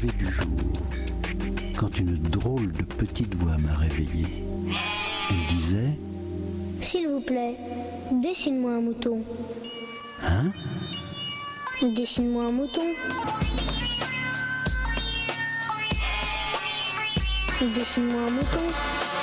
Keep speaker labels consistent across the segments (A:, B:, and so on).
A: lever du jour, quand une drôle de petite voix m'a réveillé. Elle disait
B: S'il vous plaît, dessine-moi un mouton.
A: Hein?
B: Dessine-moi un mouton. Dessine-moi un mouton.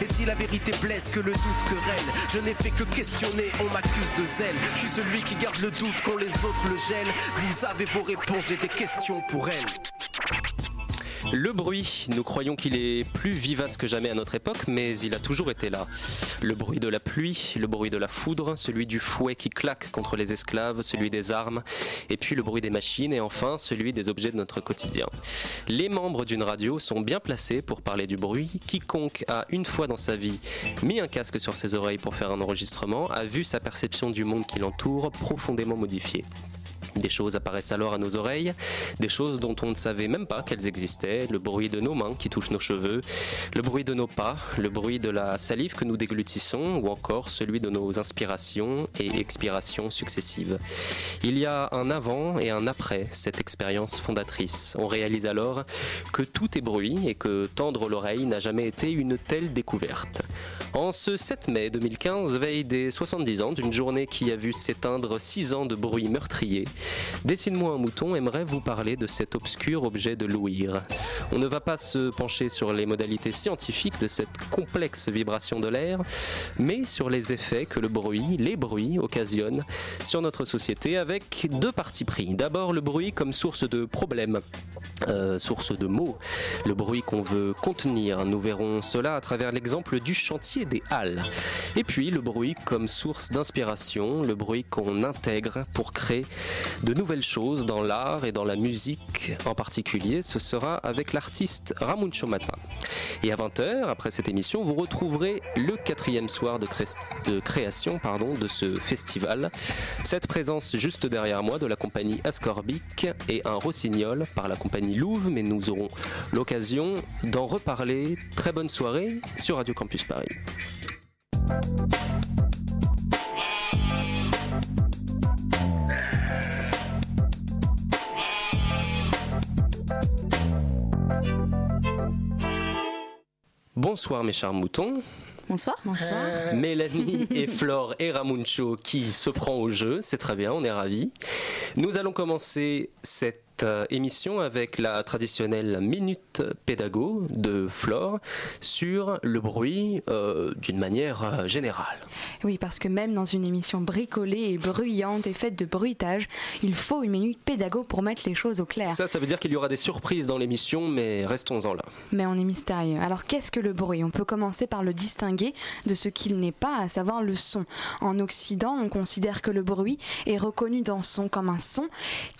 C: Et si la vérité blesse, que le doute querelle, je n'ai fait que questionner, on m'accuse de zèle. Je suis celui qui garde le doute quand les autres le gèlent. Vous avez vos réponses, j'ai des questions pour elle.
D: Le bruit, nous croyons qu'il est plus vivace que jamais à notre époque, mais il a toujours été là. Le bruit de la pluie, le bruit de la foudre, celui du fouet qui claque contre les esclaves, celui des armes, et puis le bruit des machines, et enfin celui des objets de notre quotidien. Les membres d'une radio sont bien placés pour parler du bruit. Quiconque a une fois dans sa vie mis un casque sur ses oreilles pour faire un enregistrement a vu sa perception du monde qui l'entoure profondément modifiée. Des choses apparaissent alors à nos oreilles, des choses dont on ne savait même pas qu'elles existaient, le bruit de nos mains qui touchent nos cheveux, le bruit de nos pas, le bruit de la salive que nous déglutissons ou encore celui de nos inspirations et expirations successives. Il y a un avant et un après cette expérience fondatrice. On réalise alors que tout est bruit et que tendre l'oreille n'a jamais été une telle découverte. En ce 7 mai 2015, veille des 70 ans d'une journée qui a vu s'éteindre 6 ans de bruit meurtrier, Dessine-moi un mouton aimerait vous parler de cet obscur objet de l'ouïr. On ne va pas se pencher sur les modalités scientifiques de cette complexe vibration de l'air, mais sur les effets que le bruit, les bruits occasionnent sur notre société avec deux parties pris. D'abord le bruit comme source de problèmes, euh, source de mots, le bruit qu'on veut contenir. Nous verrons cela à travers l'exemple du chantier des Halles. Et puis le bruit comme source d'inspiration, le bruit qu'on intègre pour créer de nouvelles choses dans l'art et dans la musique en particulier. Ce sera avec l'artiste Ramuncho Mata. Et à 20h, après cette émission, vous retrouverez le quatrième soir de, de création pardon, de ce festival. Cette présence juste derrière moi de la compagnie Ascorbic et un rossignol par la compagnie Louvre, mais nous aurons l'occasion d'en reparler. Très bonne soirée sur Radio Campus Paris. Bonsoir mes chers moutons.
E: Bonsoir.
F: Bonsoir.
D: Mélanie et Flore et Ramuncho qui se prend au jeu, c'est très bien, on est ravis. Nous allons commencer cette euh, émission avec la traditionnelle minute pédago de Flore sur le bruit euh, d'une manière euh, générale.
E: Oui, parce que même dans une émission bricolée et bruyante et faite de bruitage, il faut une minute pédago pour mettre les choses au clair.
D: Ça, ça veut dire qu'il y aura des surprises dans l'émission, mais restons-en là.
E: Mais on est mystérieux. Alors qu'est-ce que le bruit? On peut commencer par le distinguer de ce qu'il n'est pas, à savoir le son. En Occident, on considère que le bruit est reconnu dans son comme un son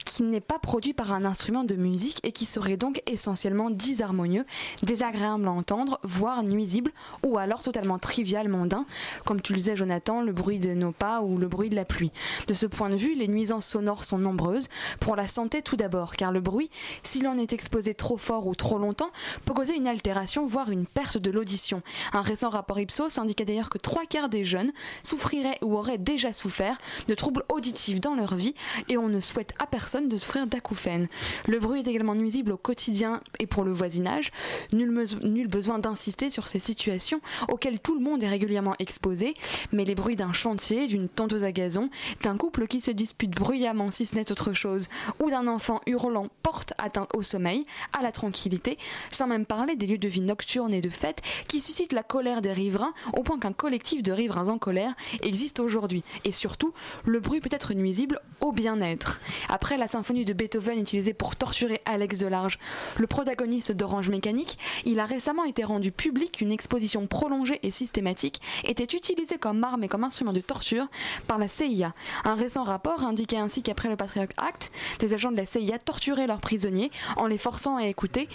E: qui n'est pas produit par un instrument de musique et qui serait donc essentiellement disharmonieux, désagréable à entendre, voire nuisible, ou alors totalement trivial, mondain, comme tu le disais Jonathan, le bruit de nos pas ou le bruit de la pluie. De ce point de vue, les nuisances sonores sont nombreuses, pour la santé tout d'abord, car le bruit, si l'on est exposé trop fort ou trop longtemps, peut causer une altération, voire une perte de l'audition. Un récent rapport Ipsos indiquait d'ailleurs que trois quarts des jeunes souffriraient ou auraient déjà souffert de troubles auditifs dans leur vie, et on ne souhaite à personne de souffrir d'acouphènes. Le bruit est également nuisible au quotidien et pour le voisinage. Nul, besoin d'insister sur ces situations auxquelles tout le monde est régulièrement exposé, mais les bruits d'un chantier, d'une tondeuse à gazon, d'un couple qui se dispute bruyamment si ce n'est autre chose, ou d'un enfant hurlant porte atteinte au sommeil, à la tranquillité, sans même parler des lieux de vie nocturnes et de fêtes qui suscitent la colère des riverains au point qu'un collectif de riverains en colère existe aujourd'hui. Et surtout, le bruit peut être nuisible au bien-être. Après la symphonie de Beethoven utilisé pour torturer Alex Delarge, le protagoniste d'Orange Mécanique, il a récemment été rendu public qu'une exposition prolongée et systématique était utilisée comme arme et comme instrument de torture par la CIA. Un récent rapport indiquait ainsi qu'après le Patriot Act, des agents de la CIA torturaient leurs prisonniers en les forçant à écouter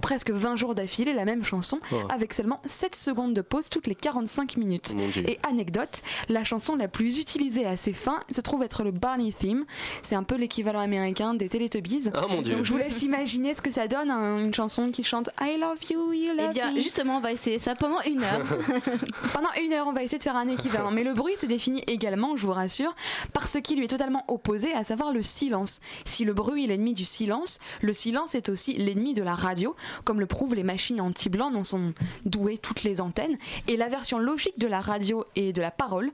E: presque 20 jours d'affilée la même chanson
D: Oh.
E: avec seulement 7 secondes de pause toutes les 45 minutes. Et anecdote, la chanson la plus utilisée à ces fins se trouve être le Barney Theme. C'est un peu l'équivalent américain des Teletubbies.
D: Oh mon dieu.
E: Donc je vous laisse imaginer ce que ça donne, une chanson qui chante I love you, you
F: Eh
E: love
F: bien,
E: me.
F: justement, on va essayer ça pendant une heure.
E: Pendant une heure, on va essayer de faire un équivalent. Mais le bruit se définit également, je vous rassure, par ce qui lui est totalement opposé, à savoir le silence. Si le bruit est l'ennemi du silence, le silence est aussi l'ennemi de la radio, comme le prouvent les machines anti-blanc dont sont douées toutes les antennes. Et la version logique de la radio et de la parole,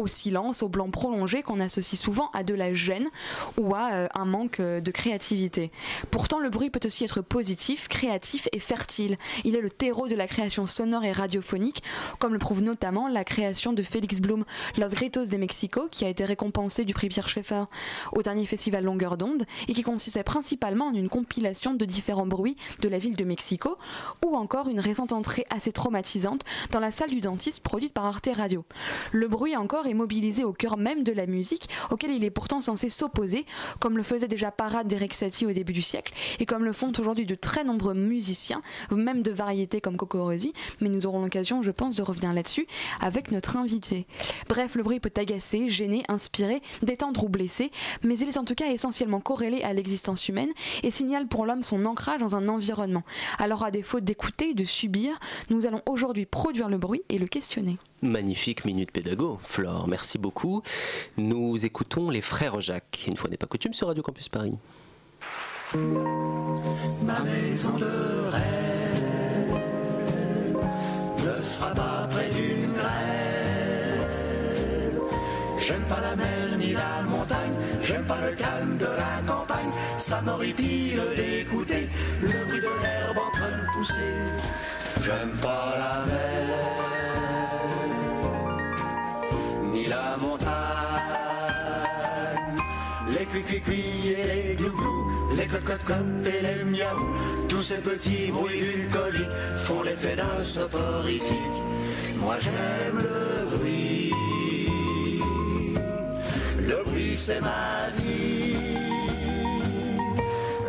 E: au silence, au blanc prolongé, qu'on associe souvent à de la gêne ou à euh, un manque euh, de créativité. Pourtant, le bruit peut aussi être positif, créatif et fertile. Il est le terreau de la création sonore et radiophonique, comme le prouve notamment la création de Félix Blum, Los Gritos de Mexico, qui a été récompensé du prix Pierre Schaeffer au dernier festival Longueur d'onde, et qui consistait principalement en une compilation de différents bruits de la ville de Mexico, ou encore une récente entrée assez traumatisante dans la salle du dentiste produite par Arte Radio. Le bruit encore est mobilisé au cœur même de la musique, auquel il est pourtant censé s'opposer, comme le faisait déjà Parade d'Eric Satie au début du siècle, et comme le font aujourd'hui de très nombreux musiciens, même de variétés comme Coco Rosie, mais nous aurons l'occasion, je pense, de revenir là-dessus avec notre invité. Bref, le bruit peut agacer, gêner, inspirer, détendre ou blesser, mais il est en tout cas essentiellement corrélé à l'existence humaine et signale pour l'homme son ancrage dans un environnement. Alors à défaut d'écouter, de subir, nous allons aujourd'hui produire le bruit et le questionner.
D: Magnifique minute pédago, Flore, merci beaucoup. Nous écoutons les frères Jacques, une fois n'est pas coutume sur Radio Campus Paris.
G: Ma maison de rêve ne sera pas près d'une grève. J'aime pas la mer ni la montagne, j'aime pas le calme de la campagne. Ça m'horripile d'écouter le bruit de l'herbe en train de pousser. J'aime pas la mer cote cote et les miaou, tous ces petits bruits bucoliques font l'effet d'un soporifique. Moi j'aime le bruit, le bruit c'est ma vie.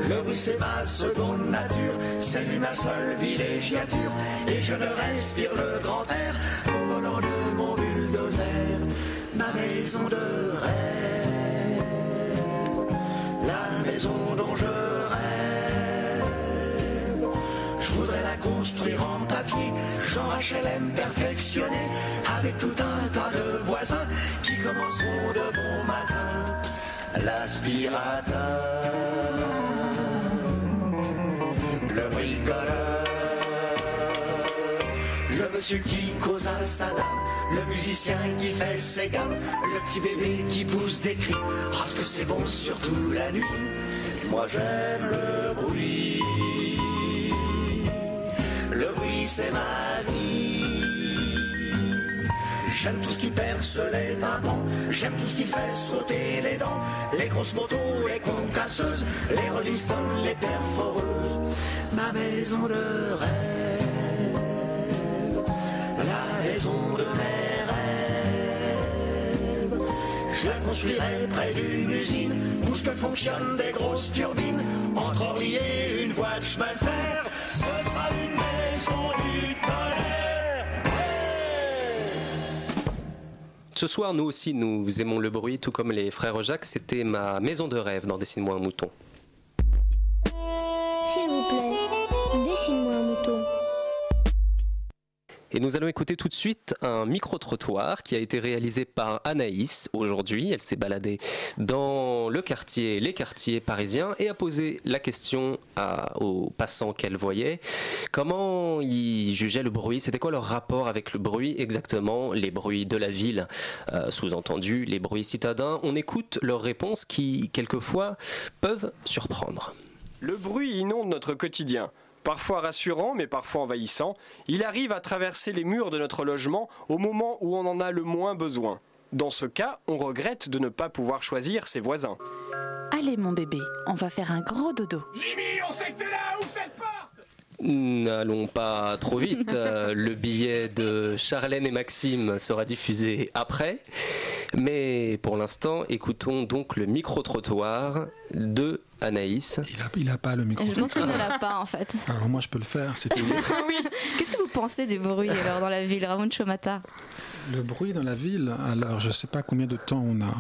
G: Le bruit c'est ma seconde nature, c'est lui ma seule villégiature, et je ne respire le grand air au volant de mon bulldozer, ma maison de rêve, maison dont je rêve. Je voudrais la construire en papier, genre HLM perfectionné, avec tout un tas de voisins qui commenceront de bon matin. L'aspirateur, le bricoleur, le monsieur qui cause à sa dame, le musicien qui fait ses gammes, le petit bébé qui pousse des cris, parce que c'est bon surtout la nuit. Moi j'aime le bruit, le bruit c'est ma vie. J'aime tout ce qui perce les tympans, j'aime tout ce qui fait sauter les dents, les grosses motos, les concasseuses, les Rolling Stones, les perforeuses, ma maison de rêve, maison de mes rêves. Je la construirai près d'une usine où ce que fonctionnent des grosses turbines, entre Orly et une voie de chemin de fer, ce sera une maison du tonnerre.
D: Ce soir, nous aussi, nous aimons le bruit, tout comme les frères Jacques. C'était ma maison de rêve dans Dessine-moi un mouton. Et nous allons écouter tout de suite un micro-trottoir qui a été réalisé par Anaïs aujourd'hui. Elle s'est baladée dans le quartier, les quartiers parisiens et a posé la question aux passants qu'elle voyait. Comment ils jugeaient le bruit? C'était quoi leur rapport avec le bruit exactement? Les bruits de la ville, euh, sous-entendu les bruits citadins. On écoute leurs réponses qui, quelquefois, peuvent surprendre.
H: Le bruit inonde notre quotidien. Parfois rassurant, mais parfois envahissant, il arrive à traverser les murs de notre logement au moment où on en a le moins besoin. Dans ce cas, on regrette de ne pas pouvoir choisir ses voisins.
I: Allez mon bébé, on va faire un gros dodo.
J: Jimmy, on sait que t'es là, ouvre cette porte?
D: N'allons pas trop vite. Euh, le billet de Charlène et Maxime sera diffusé après. Mais pour l'instant, écoutons donc le micro-trottoir de Anaïs.
K: Il a, il a pas le micro.
F: Je pense qu'il ne l'a pas en fait.
K: Alors moi je peux le faire, c'est tout.
F: Qu'est-ce que vous pensez du bruit alors dans la ville, Ramon Chomata?
K: Le bruit dans la ville, alors je sais pas combien de temps on a.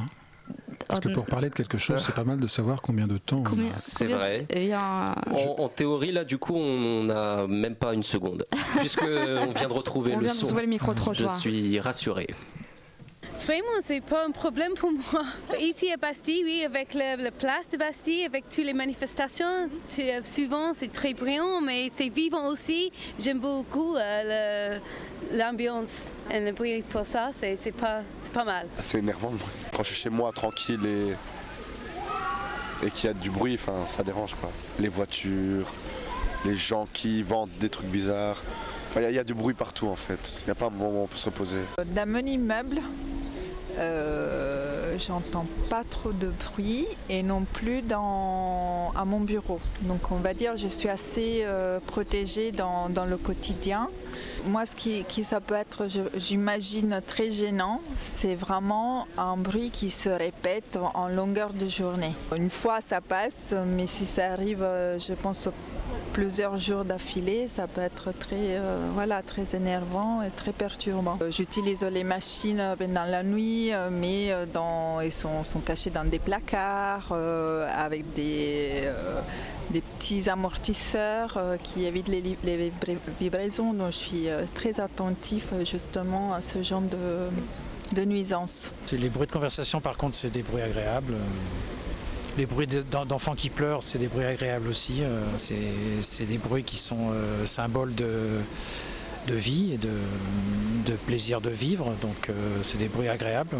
K: Parce que pour parler de quelque chose, c'est pas mal de savoir combien de temps on a.
D: C'est vrai.
F: Eh bien,
D: En, en théorie, là, du coup, on n'a même pas une seconde. Puisque on vient de retrouver
E: On
D: le
E: vient de
D: son.
E: retrouver le
D: Je
E: micro-trottoir.
D: suis rassuré.
L: Vraiment, c'est pas un problème pour moi. Ici à Bastille, oui, avec le- la place de Bastille, avec toutes les manifestations, tu- euh, souvent c'est très brillant, mais c'est vivant aussi. J'aime beaucoup euh, l'ambiance et le bruit pour ça, c'est c'est pas, c'est pas mal.
M: C'est énervant le bruit. Quand je suis chez moi tranquille et, et qu'il y a du bruit, enfin, ça dérange quoi. Les voitures, les gens qui vendent des trucs bizarres. Enfin, il y a- il y, a du bruit partout en fait. Il n'y a pas un moment où on peut se reposer.
N: Mon immeuble, euh, j'entends pas trop de bruit et non plus dans, à mon bureau. Donc on va dire je suis assez euh, protégée dans, dans le quotidien. Moi ce qui, qui ça peut être, j'imagine, très gênant, c'est vraiment un bruit qui se répète en, en longueur de journée. Une fois ça passe, mais si ça arrive, euh, je pense, plusieurs jours d'affilée, ça peut être très, euh, voilà, très énervant et très perturbant. Euh, J'utilise les machines euh, dans la nuit, mais dans, sont, sont cachés dans des placards avec des, petits amortisseurs qui évitent les, les. Donc je suis très attentif justement à ce genre de, de nuisances.
O: Les bruits de conversation, par contre, c'est des bruits agréables. Les bruits de- d'en- d'enfants qui pleurent, c'est des bruits agréables aussi. Euh, C'est des bruits qui sont euh, symboles de, vie et de, plaisir de vivre. Donc, euh, c'est des bruits agréables.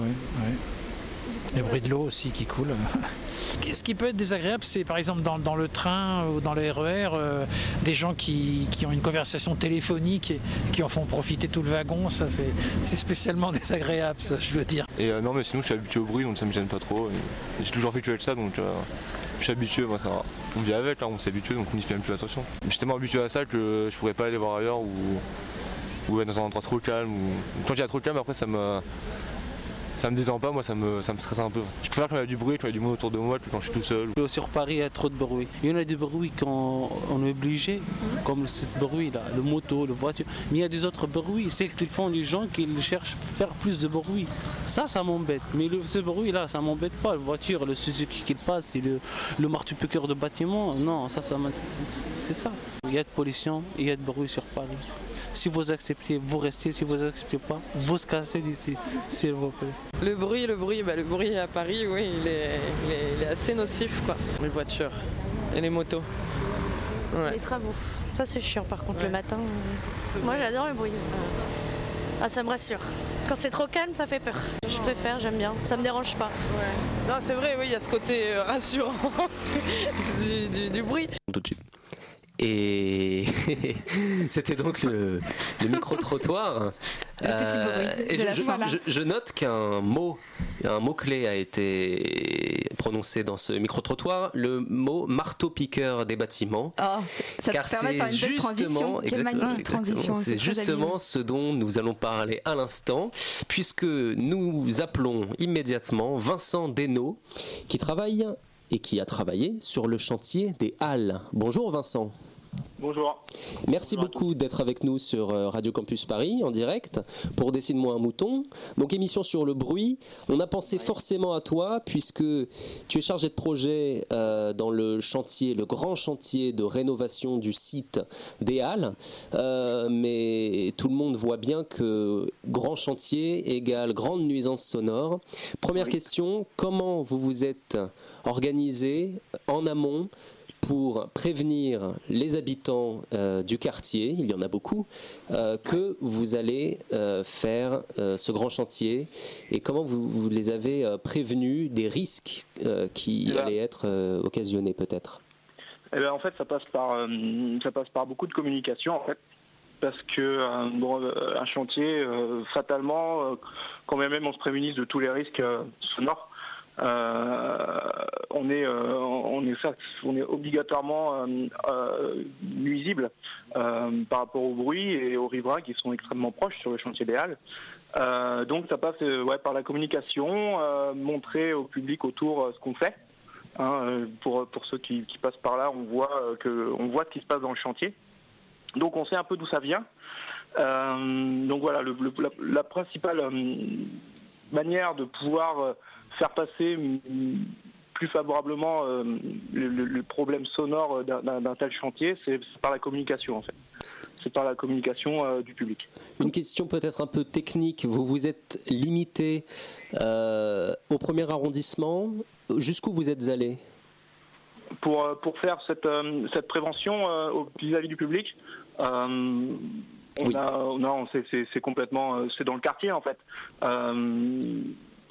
O: Les bruits de l'eau aussi qui coule. Ce qui peut être désagréable, c'est par exemple dans, dans le train ou dans le RER, euh, des gens qui, qui ont une conversation téléphonique et qui en font profiter tout le wagon. Ça, c'est c'est spécialement désagréable, ça, je veux dire.
P: Et euh, non, mais sinon, je suis habitué au bruit, donc ça me gêne pas trop. J'ai toujours vécu avec ça, donc euh, je suis habitué, moi ça va. On vit avec, là, on s'est habitué, donc on n'y fait même plus attention. Je suis tellement habitué à ça que je pourrais pas aller voir ailleurs ou, ou être dans un endroit trop calme. Ou... Quand il y a trop calme, après, ça me. Ça me détend pas, moi ça me, ça me stresse un peu. Je préfère quand il y a du bruit, quand il y a du monde autour de moi que quand je suis tout seul.
Q: Sur Paris, il y a trop de bruit. Il y en a des bruits quand on est obligé, comme ce bruit-là, le moto, le voiture. Mais il y a des autres bruits, celles qu'ils font les gens qui cherchent à faire plus de bruit. Ça, ça m'embête. Mais le, ce bruit-là, ça m'embête pas. La voiture, le Suzuki qui passe, et le, le marteau-piqueur de bâtiment, non, ça, ça m'intéresse. C'est ça. Il y a de pollution, il y a de bruit sur Paris. Si vous acceptez, vous restez. Si vous acceptez pas, vous se cassez d'ici, s'il vous plaît.
R: Le bruit, le bruit, bah, le bruit à Paris, oui, il est, il est- il est assez nocif, quoi. Les voitures et les motos. Ouais.
S: Les travaux. Ça, c'est chiant par contre le matin. euh. Moi, j'adore le bruit. Ah, ça me rassure. Quand c'est trop calme, ça fait peur. Je préfère, j'aime bien. Ça me dérange pas.
R: Non, c'est vrai, oui, il y a ce côté euh, rassurant du, du- du bruit.
D: Tout de suite. Et c'était donc le, le micro-trottoir.
F: Bruit
D: et je,
F: la
D: je-
F: fin.
D: je- je note qu'un mot, un mot-clé a été prononcé dans ce micro-trottoir, le mot marteau-piqueur des bâtiments.
F: Oh, ça
D: Car c'est justement, c'est justement ce dont nous allons parler à l'instant, puisque nous appelons immédiatement Vincent Desnaux, qui travaille et qui a travaillé sur le chantier des Halles. Bonjour Vincent.
T: Bonjour.
D: Merci beaucoup d'être avec nous sur euh, Radio Campus Paris en direct pour Dessine-moi un mouton. Donc émission sur le bruit. On a pensé forcément à toi puisque tu es chargé de projet euh, dans le chantier, le grand chantier de rénovation du site des Halles. Euh, mais tout le monde voit bien que grand chantier égale grande nuisance sonore. Première question, comment vous vous êtes organisé en amont pour prévenir les habitants euh, du quartier, il y en a beaucoup, euh, que vous allez euh, faire ce grand chantier et comment vous, vous les avez prévenus des risques qui
T: Eh ben-
D: allaient être occasionnés peut-être?
T: Eh ben, en fait, ça passe par ça passe par beaucoup de communication en fait, parce que bon, un chantier, fatalement, quand même, même on se prémunisse de tous les risques sonores. Euh, on, est, euh, on, est, obligatoirement euh, nuisible par rapport au bruit et aux riverains qui sont extrêmement proches sur le chantier des Halles. donc ça passe par la communication, montrer au public autour ce qu'on fait. Hein, pour, ceux qui, passent par là, on voit ce qui se passe dans le chantier. Donc on sait un peu d'où ça vient. donc voilà, la, principale manière de pouvoir faire passer plus favorablement euh, le, problème sonore d'un tel chantier, c'est par la communication en fait. C'est par la communication euh, du public.
D: Une question peut-être un peu technique. Vous vous êtes limité euh, au premier arrondissement. Jusqu'où vous êtes allé?
T: Pour, pour faire cette, cette prévention vis-à-vis du public, on a, non, c'est complètement, c'est dans le quartier en fait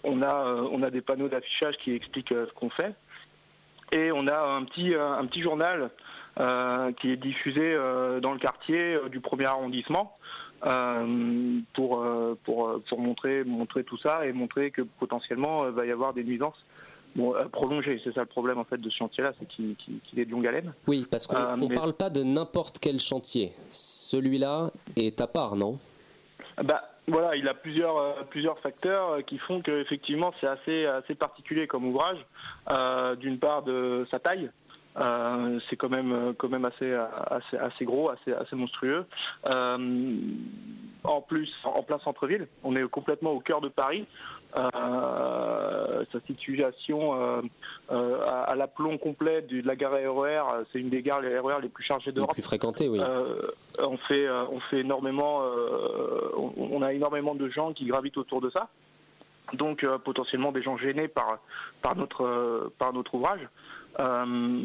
T: on a, euh, on a des panneaux d'affichage qui expliquent euh, ce qu'on fait. Et on a un petit, euh, un petit journal qui est diffusé dans le quartier du premier arrondissement pour, pour, pour montrer, montrer tout ça et montrer que potentiellement il va y avoir des nuisances bon, prolongées. C'est ça le problème en fait de ce chantier-là, c'est qu'il est de longue haleine.
D: Oui, parce qu'on ne parle pas de n'importe quel chantier. Celui-là est à part, non?
T: Bah, voilà, il a plusieurs, euh, plusieurs facteurs euh, qui font qu'effectivement c'est assez, assez particulier comme ouvrage. Euh, d'une part de sa taille, c'est quand même, quand même assez, assez, gros, assez, assez monstrueux. en plus, en plein centre-ville, on est complètement au cœur de Paris. Euh, sa situation euh, euh, à, l'aplomb complet de, la gare RER, c'est une des gares les RER les plus chargées d'Europe.
D: Les plus fréquentées, oui.
T: on fait, on fait énormément, on, a énormément de gens qui gravitent autour de ça. Donc potentiellement des gens gênés par, par, notre, par notre ouvrage. Euh,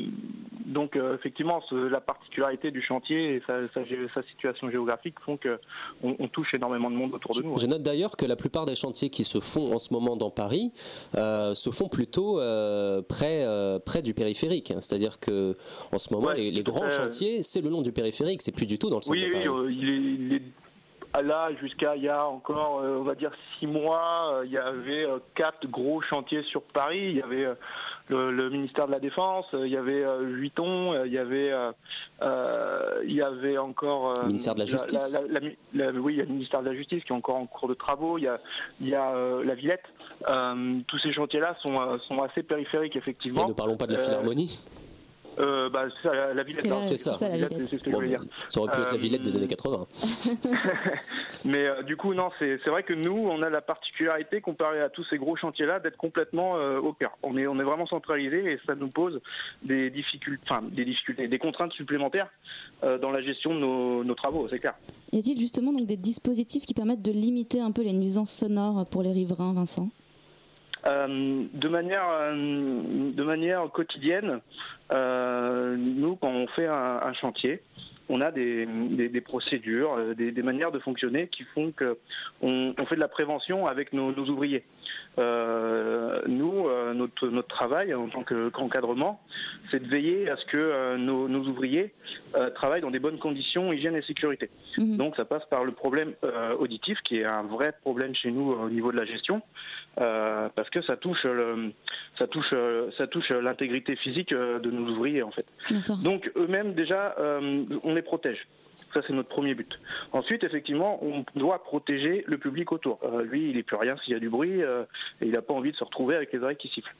T: donc euh, effectivement, la particularité du chantier et sa, situation géographique font qu'on on touche énormément de monde autour de nous.
D: Je note d'ailleurs que la plupart des chantiers qui se font en ce moment dans Paris euh, se font plutôt près, près du périphérique. C'est-à-dire que en ce moment, les, grands chantiers, c'est le long du périphérique, c'est plus du tout dans le centre
T: de
D: Paris.
T: Oui, il est, là, jusqu'à il y a encore, on va dire, six mois, il y avait quatre gros chantiers sur Paris. Il y avait le, ministère de la Défense, il y avait euh, Vuitton, il y avait, euh, il y avait encore
D: le ministère de la Justice.
T: oui, il y a le ministère de la Justice qui est encore en cours de travaux. Il y a, il y a la Villette. tous ces chantiers-là sont, sont assez périphériques effectivement.
D: Et ne parlons pas de la Philharmonie.
T: Euh, bah, c'est ça, la, Villette.
D: C'est ça.
T: c'est ce que je veux dire.
D: Ça aurait pu être la Villette des années 80.
T: Mais euh, du coup, non, c'est vrai que nous, on a la particularité, comparé à tous ces gros chantiers-là, d'être complètement euh, au cœur. On est, on est vraiment centralisé et ça nous pose des difficultés, enfin, des difficultés, des contraintes supplémentaires dans la gestion de nos, nos travaux, c'est clair.
B: Y a-t-il justement donc des dispositifs qui permettent de limiter un peu les nuisances sonores pour les riverains, Vincent?
T: euh, de, manière, euh, de manière quotidienne, euh, nous, quand on fait un, chantier, on a des, procédures, des, manières de fonctionner qui font qu'on on fait de la prévention avec nos, ouvriers. Nous, notre, notre, travail en tant qu'encadrement, c'est de veiller à ce que nos, ouvriers travaillent dans des bonnes conditions hygiène et sécurité. Mmh. Donc ça passe par le problème auditif, qui est un vrai problème chez nous au niveau de la gestion. Euh, parce que ça touche ça touche ça touche l'intégrité physique euh, de nos ouvriers en fait. Donc eux-mêmes déjà euh, on les protège. Ça, c'est notre premier but. Ensuite, effectivement, on doit protéger le public autour. lui, il n'est plus rien s'il y a du bruit et il n'a pas envie de se retrouver avec les oreilles qui sifflent.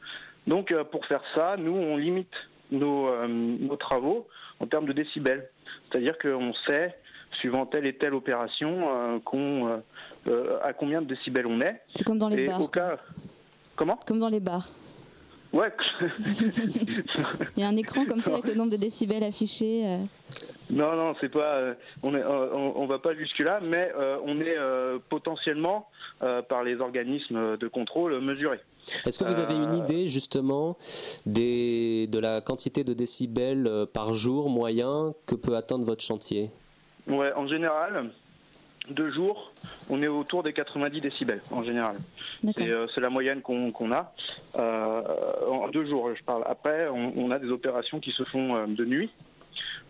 T: Donc, pour faire ça, nous, on limite nos, nos travaux en termes de décibels. C'est-à-dire qu'on sait, suivant telle et telle opération, qu'on euh, à combien de décibels on est.
B: C'est comme dans les bars.
T: Comment?
B: Comme dans les bars.
T: Ouais.
B: Il y a un écran comme ça avec le nombre de décibels affichés. Euh.
T: Non, non, c'est pas. Euh, on, est, on, va pas jusque là, mais on est potentiellement par les organismes de contrôle mesurés.
D: Est-ce que vous avez une idée justement des, de la quantité de décibels par jour moyen que peut atteindre votre chantier?
T: Ouais, en général, deux jours, on est autour des 90 décibels en général. Euh, c'est la moyenne qu'on a. Euh, en deux jours, je parle. Après, on, a des opérations qui se font euh, de nuit.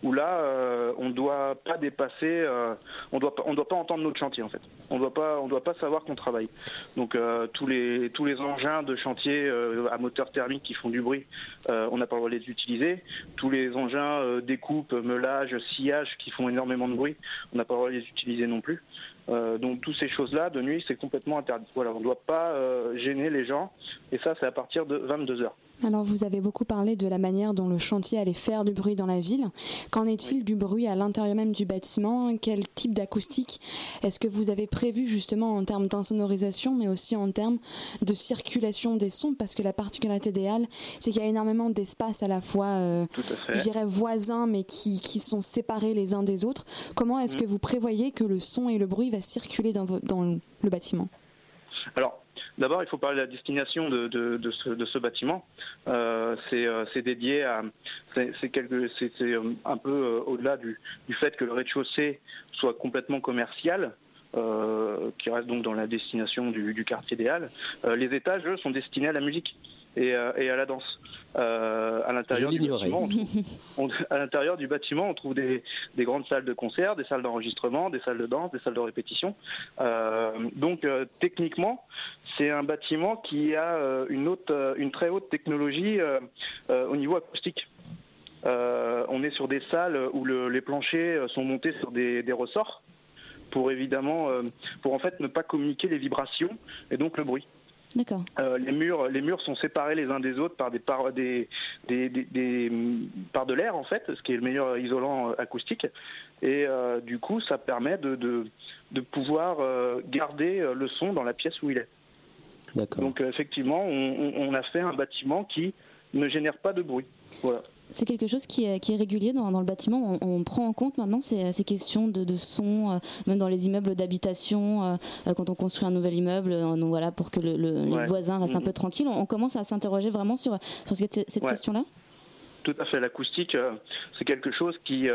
T: Où là, euh, on ne doit pas dépasser, euh, on on doit pas entendre notre chantier en fait. On on doit pas savoir qu'on travaille. Donc euh, tous les engins de chantier à moteur thermique qui font du bruit, on n'a pas le droit de les utiliser. Tous les engins découpe, meulage, sciage qui font énormément de bruit, on n'a pas le droit de les utiliser non plus. Donc toutes ces choses-là, de nuit, c'est complètement interdit. Voilà, on ne doit pas gêner les gens. Et ça, c'est à partir de 22 heures.
E: Alors vous avez beaucoup parlé de la manière dont le chantier allait faire du bruit dans la ville. Qu'en est-il du bruit à l'intérieur même du bâtiment? Quel type d'acoustique est-ce que vous avez prévu justement en termes d'insonorisation mais aussi en termes de circulation des sons? Parce que la particularité des halles, c'est qu'il y a énormément d'espaces à la fois, euh, je dirais voisins mais qui, qui sont séparés les uns des autres. Comment est-ce
T: Mhm.
E: que vous prévoyez que le son et le bruit va circuler dans, le bâtiment?
T: Alors, d'abord, il faut parler de la destination de, ce, bâtiment. Euh, c'est euh, c'est dédié à. C'est euh, un peu au-delà du, fait que le rez-de-chaussée soit complètement commercial. qui reste donc dans la destination du, du quartier des Halles. Les étages, eux, sont destinés à la musique et, euh, et à la danse. Euh, à l'intérieur du bâtiment, on trouve- on- à l'intérieur du bâtiment, on trouve des, des grandes salles de concert, des salles d'enregistrement, des salles de danse, des salles de répétition. Euh, donc euh, techniquement, c'est un bâtiment qui a euh, une, haute, une très haute technologie euh, euh, au niveau acoustique. Euh, on est sur des salles où le- les planchers sont montés sur des, des ressorts pour évidemment, euh, pour en fait ne pas communiquer les vibrations et donc le bruit.
B: D'accord.
T: Euh, les murs, les murs sont séparés les uns des autres par des par des, des, des- des, hum, par de l'air en fait, ce qui est le meilleur isolant euh, acoustique. Et euh, du coup, ça permet de de, de pouvoir euh, garder le son dans la pièce où il est. Donc euh, effectivement, on, on- on a fait un bâtiment qui ne génère pas de bruit. Voilà.
B: C'est quelque chose qui est, qui est régulier dans, dans le bâtiment. On, on prend en compte maintenant ces, ces questions de, de son, euh, même dans les immeubles d'habitation, euh, euh, quand on construit un nouvel immeuble, euh, donc voilà, pour que le, le- les
T: Ouais.
B: voisins restent un
T: Mhm.
B: peu tranquilles. On, on commence à s'interroger vraiment sur, sur cette, cette
T: Ouais.
B: question-là
T: Tout à fait. L'acoustique, c'est quelque chose qui,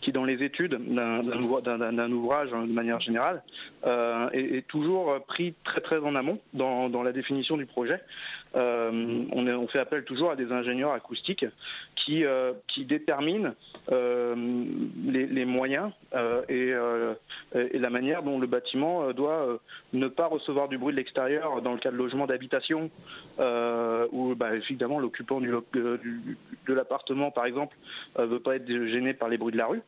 T: qui dans les études d'un d'un ouvra- d'un- d'un- d'un ouvrage, hein, de manière générale, euh, est, est toujours pris très très en amont dans, dans la définition du projet. Euh, on, fait appel toujours à des ingénieurs acoustiques qui, euh, déterminent euh, les, moyens et, la manière dont le bâtiment doit ne pas recevoir du bruit de l'extérieur dans le cas de logement d'habitation où bah, évidemment l'occupant de l'appartement par exemple ne veut pas être gêné par les bruits de la rue.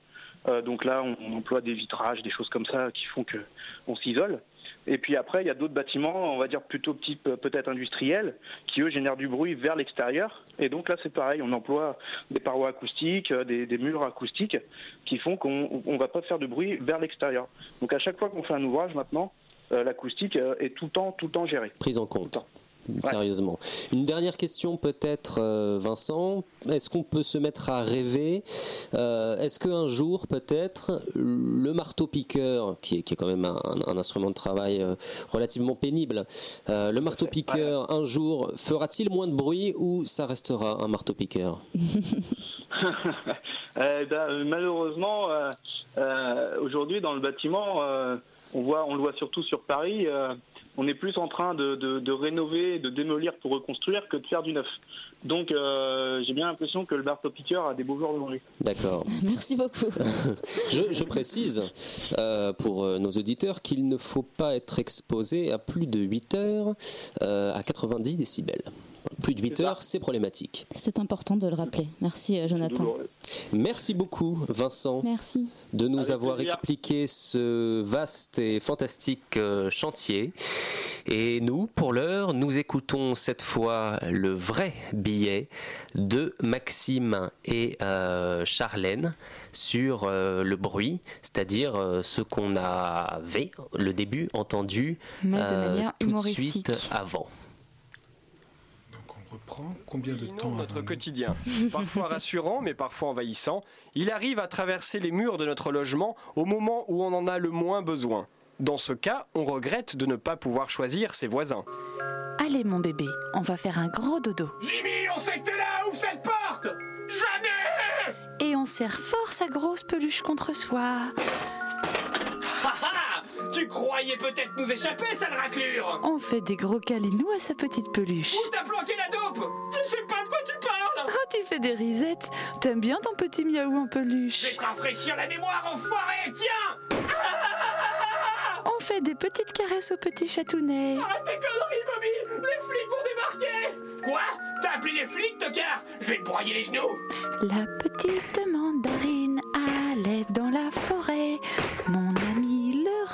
T: Donc là, on, emploie des vitrages, des choses comme ça qui font que on s'isole. Et puis après, il y a d'autres bâtiments, on va dire plutôt type euh, peut-être industriels, qui eux génèrent du bruit vers l'extérieur. Et donc là, c'est pareil, on emploie des parois acoustiques, euh, des, des murs acoustiques, qui font qu'on ne va pas faire de bruit vers l'extérieur. Donc à chaque fois qu'on fait un ouvrage maintenant, euh, l'acoustique est tout le temps, tout le temps gérée.
D: Prise en compte. Sérieusement. Une dernière question peut-être, euh, Vincent. Est-ce qu'on peut se mettre à rêver Euh, Est-ce qu'un jour, peut-être, le marteau-piqueur, qui est, qui est quand même un, un instrument de travail euh, relativement pénible, euh, le marteau-piqueur, un jour, fera-t-il moins de bruit ou ça restera un marteau-piqueur?
T: Eh ben, malheureusement, euh, aujourd'hui dans le bâtiment, on voit, on le voit surtout sur Paris, on est plus en train de, de- de rénover, de démolir pour reconstruire que de faire du neuf. Donc euh, j'ai bien l'impression que le marteau-piqueur a des beaux jours devant lui.
D: D'accord.
B: Merci beaucoup.
D: je, je précise euh, pour euh, nos auditeurs qu'il ne faut pas être exposé à plus de 8 heures euh, à 90 décibels. Plus de 8 heures, c'est problématique.
B: C'est important de le rappeler. Merci, euh, Jonathan.
D: Merci beaucoup, Vincent.
B: Merci.
D: de nous
B: Avec
D: avoir
B: plaisir.
D: expliqué ce vaste et fantastique euh, chantier. Et nous, pour l'heure, nous écoutons cette fois le vrai billet de Maxime et euh, Charlène sur euh, le bruit, c'est-à-dire euh, ce qu'on avait, le début, entendu
E: Mais de manière
D: tout de suite avant.
K: Reprend combien de temps
H: notre quotidien. Parfois rassurant, mais parfois envahissant, il arrive à traverser les murs de notre logement au moment où on en a le moins besoin. Dans ce cas, on regrette de ne pas pouvoir choisir ses voisins.
I: Allez mon bébé, on va faire un gros dodo.
J: Jimmy, on sait que t'es là, ouvre cette porte Jamais
I: Et on serre fort sa grosse peluche contre soi.
J: Tu croyais peut-être nous échapper, sale raclure
I: On fait des gros câlinous à sa petite peluche.
J: Où t'as planqué la dope Je sais pas de quoi tu parles.
I: Oh, tu fais des risettes. T'aimes bien ton petit miaou en peluche.
J: Je vais te rafraîchir la mémoire, enfoiré Tiens
I: On fait des petites caresses au petit chatounet.
J: Arrête tes conneries, Bobby Les flics vont débarquer. Quoi? T'as appelé les flics, tocard Je vais te broyer les genoux.
I: La petite mandarine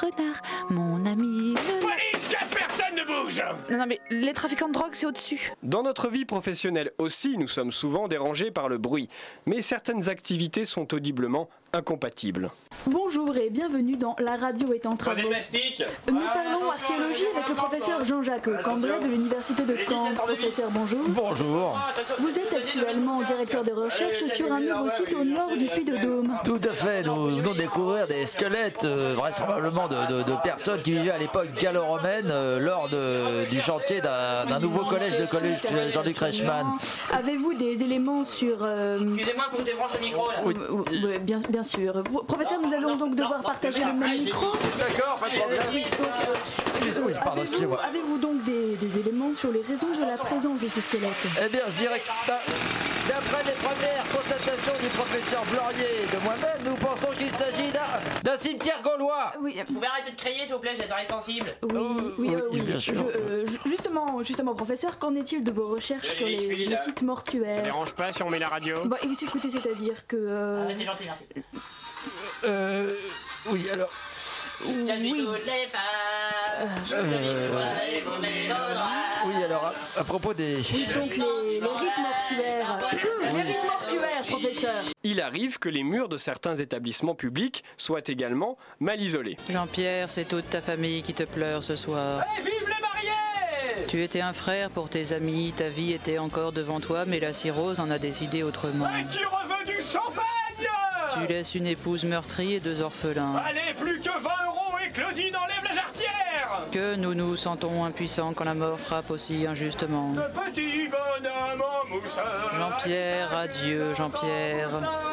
I: renard, mon ami le...
J: Police, que personne ne bouge
I: Non, non, mais les trafiquants de drogue, c'est au-dessus.
H: Dans notre vie professionnelle aussi, nous sommes souvent dérangés par le bruit, mais certaines activités sont audiblement incompatibles.
U: Bonjour et bienvenue dans La radio est en travaux. Nous parlons archéologie avec le professeur Jean-Jacques Cambrai de l'université de Caen. Professeur, bonjour.
V: Bonjour.
U: Vous êtes actuellement directeur de recherche sur un nouveau site au nord du Puy-de-Dôme.
V: Tout à fait, nous venons de découvrir des squelettes, euh, vraisemblablement de, de- de personnes qui vivaient à l'époque gallo-romaine euh, lors de- du chantier d'un nouveau collège de collège Jean-Luc Reichmann.
U: Avez-vous des éléments sur... euh,
V: Excusez-moi que je débranche le micro là.
U: Oui, bien, bien sûr. Pro- Professeur, nous allons donc devoir partager le même micro.
V: D'accord, pas de problème.
U: Euh, avez-vous-
V: excusez-moi.
U: Avez-vous donc des, des éléments sur les raisons de la présence de ces squelettes?
V: Eh bien, je dirais que d'après les premières constatations du professeur Blorier et de moi-même, nous pensons qu'il s'agit d'un- d'un cimetière gaulois.
U: Oui,
V: Vous pouvez arrêter de crier, s'il vous plaît, j'ai des oreilles sensibles.
U: Oui, oui, euh, oui.
V: bien sûr.
U: Je- euh, ju- justement, justement, professeur, qu'en est-il de vos recherches sur les, sites mortuaires?
H: Ça dérange pas si on met la radio?
U: Bah, écoutez, c'est-à-dire que... euh,
V: c'est gentil, merci. Euh. Oui, alors.
U: oui.
V: Euh, oui, alors, à, à propos des.
U: Donc les, les rites mortuaires. Les rites mortuaires, professeur.
H: Il arrive que les murs de certains établissements publics soient également mal isolés.
W: Jean-Pierre, c'est toute ta famille qui te pleure ce soir.
J: Eh, vive les mariés
W: Tu étais un frère pour tes amis, ta vie était encore devant toi, mais la cirrhose en a décidé autrement.
J: Et qui reveut du champagne
W: Tu laisses une épouse meurtrie et deux orphelins.
J: Allez, plus que 20 euros et Claudine enlève la jarretière
W: Que nous nous sentons impuissants quand la mort frappe aussi injustement.
J: Le petit bonhomme en
W: Jean-Pierre, adieu, Jean-Pierre.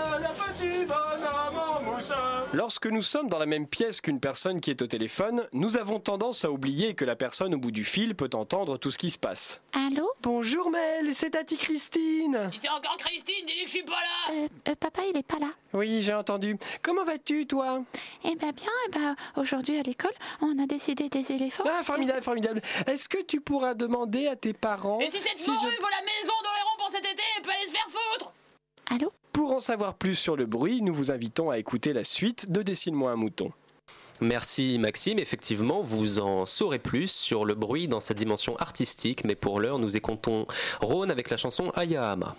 H: Lorsque nous sommes dans la même pièce qu'une personne qui est au téléphone, nous avons tendance à oublier que la personne au bout du fil peut entendre tout ce qui se passe.
I: Allô
H: Bonjour Mel, c'est Tati Christine.
V: Si c'est encore Christine, dis-lui que je suis pas là
I: Euh, euh, Papa, il est pas là.
H: Oui, j'ai entendu. Comment vas-tu, toi?
I: Eh ben bien, eh ben, aujourd'hui à l'école, on a décidé des éléphants.
H: Ah, formidable, formidable. Est-ce que tu pourras demander à tes parents
V: Et si cette
H: si
V: morue
H: je-
V: vaut la maison d'Oléron pour cet été, elle peut aller se faire foutre
I: Allô?
H: Pour en savoir plus sur le bruit, nous vous invitons à écouter la suite de Dessine-moi un mouton.
D: Merci Maxime, effectivement, vous en saurez plus sur le bruit dans sa dimension artistique, mais pour l'heure, nous écoutons Rhône avec la chanson Ayahama.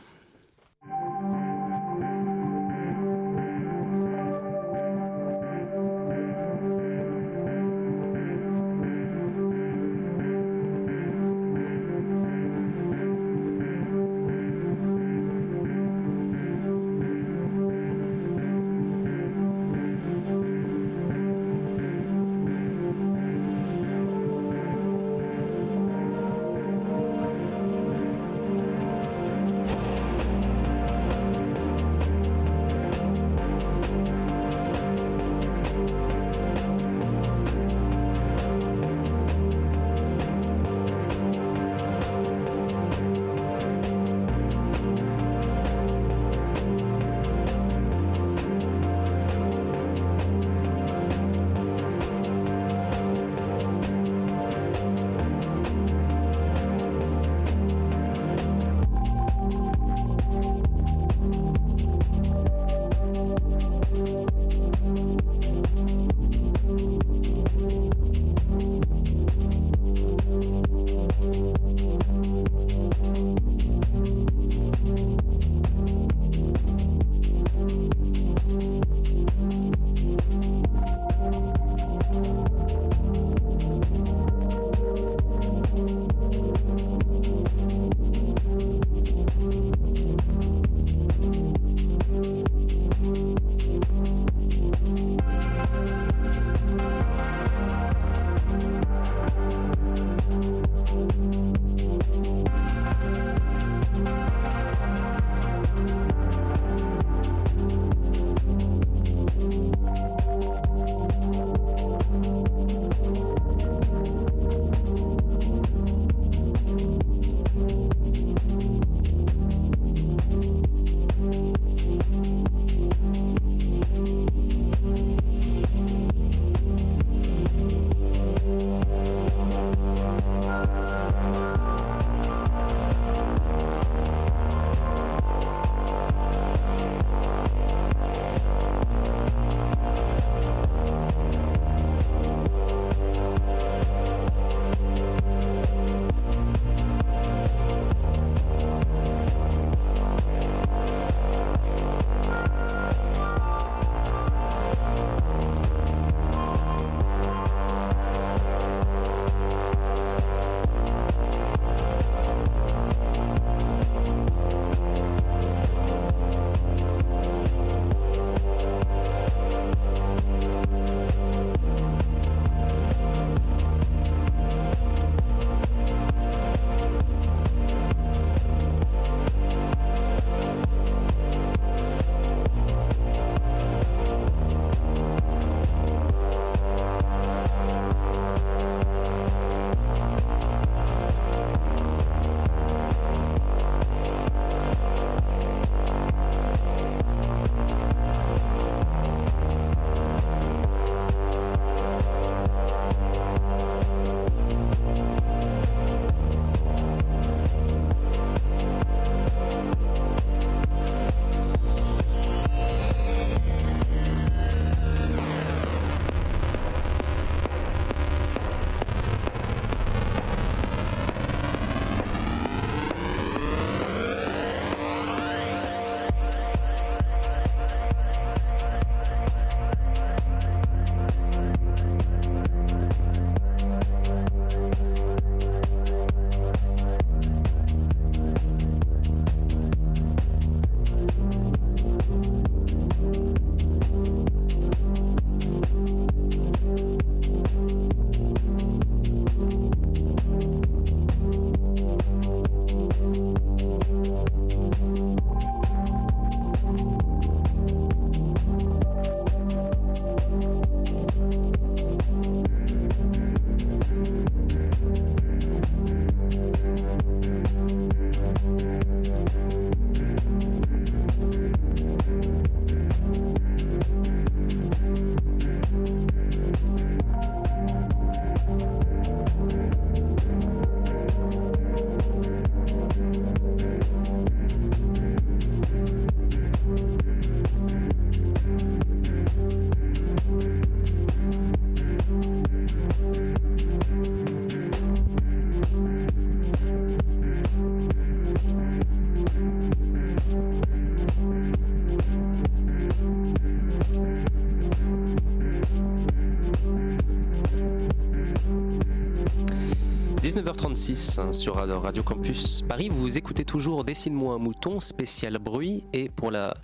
D: 19h36 hein, sur Radio Campus Paris. Vous écoutez toujours Dessine-moi un mouton spécial bruit. Et pour la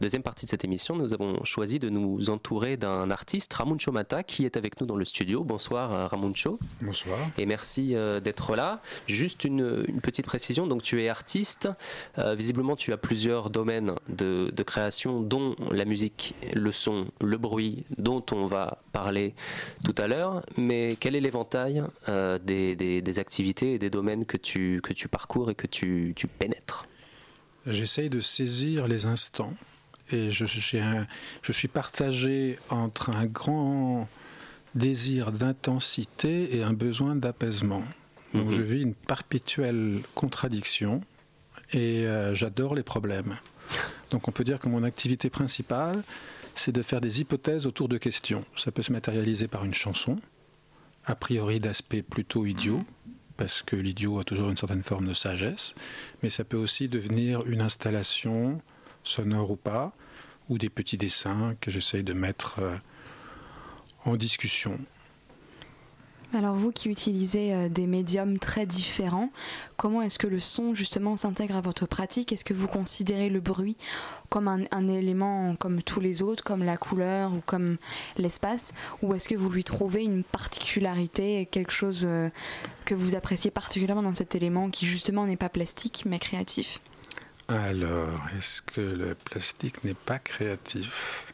D: deuxième partie de cette émission, nous avons choisi de nous entourer d'un artiste, Ramuncho Mata, qui est avec nous dans le studio. Bonsoir euh, Ramuncho.
K: Bonsoir.
D: Et merci euh, d'être là. Juste une, une petite précision. Donc tu es artiste. Euh, visiblement, tu as plusieurs domaines de, de création, dont la musique, le son, le bruit, dont on va parler tout à l'heure. Mais quel est l'éventail euh, des, des- des activités et des domaines que tu, que tu parcours et que tu, tu pénètres
K: J'essaye de saisir les instants et je, j'ai un- je suis partagé entre un grand désir d'intensité et un besoin d'apaisement. Donc je vis une perpétuelle contradiction et euh, j'adore les problèmes. Donc on peut dire que mon activité principale, c'est de faire des hypothèses autour de questions. Ça peut se matérialiser par une chanson, a priori d'aspect plutôt idiot, parce que l'idiot a toujours une certaine forme de sagesse, mais ça peut aussi devenir une installation, sonore ou pas, ou des petits dessins que j'essaye de mettre euh, en discussion.
E: Alors vous qui utilisez euh, des médiums très différents, comment est-ce que le son justement s'intègre à votre pratique? Est-ce que vous considérez le bruit comme un, élément comme tous les autres, comme la couleur ou comme l'espace? Ou est-ce que vous lui trouvez une particularité, quelque chose euh, que vous appréciez particulièrement dans cet élément qui justement n'est pas plastique mais créatif?
K: Alors, est-ce que le plastique n'est pas créatif?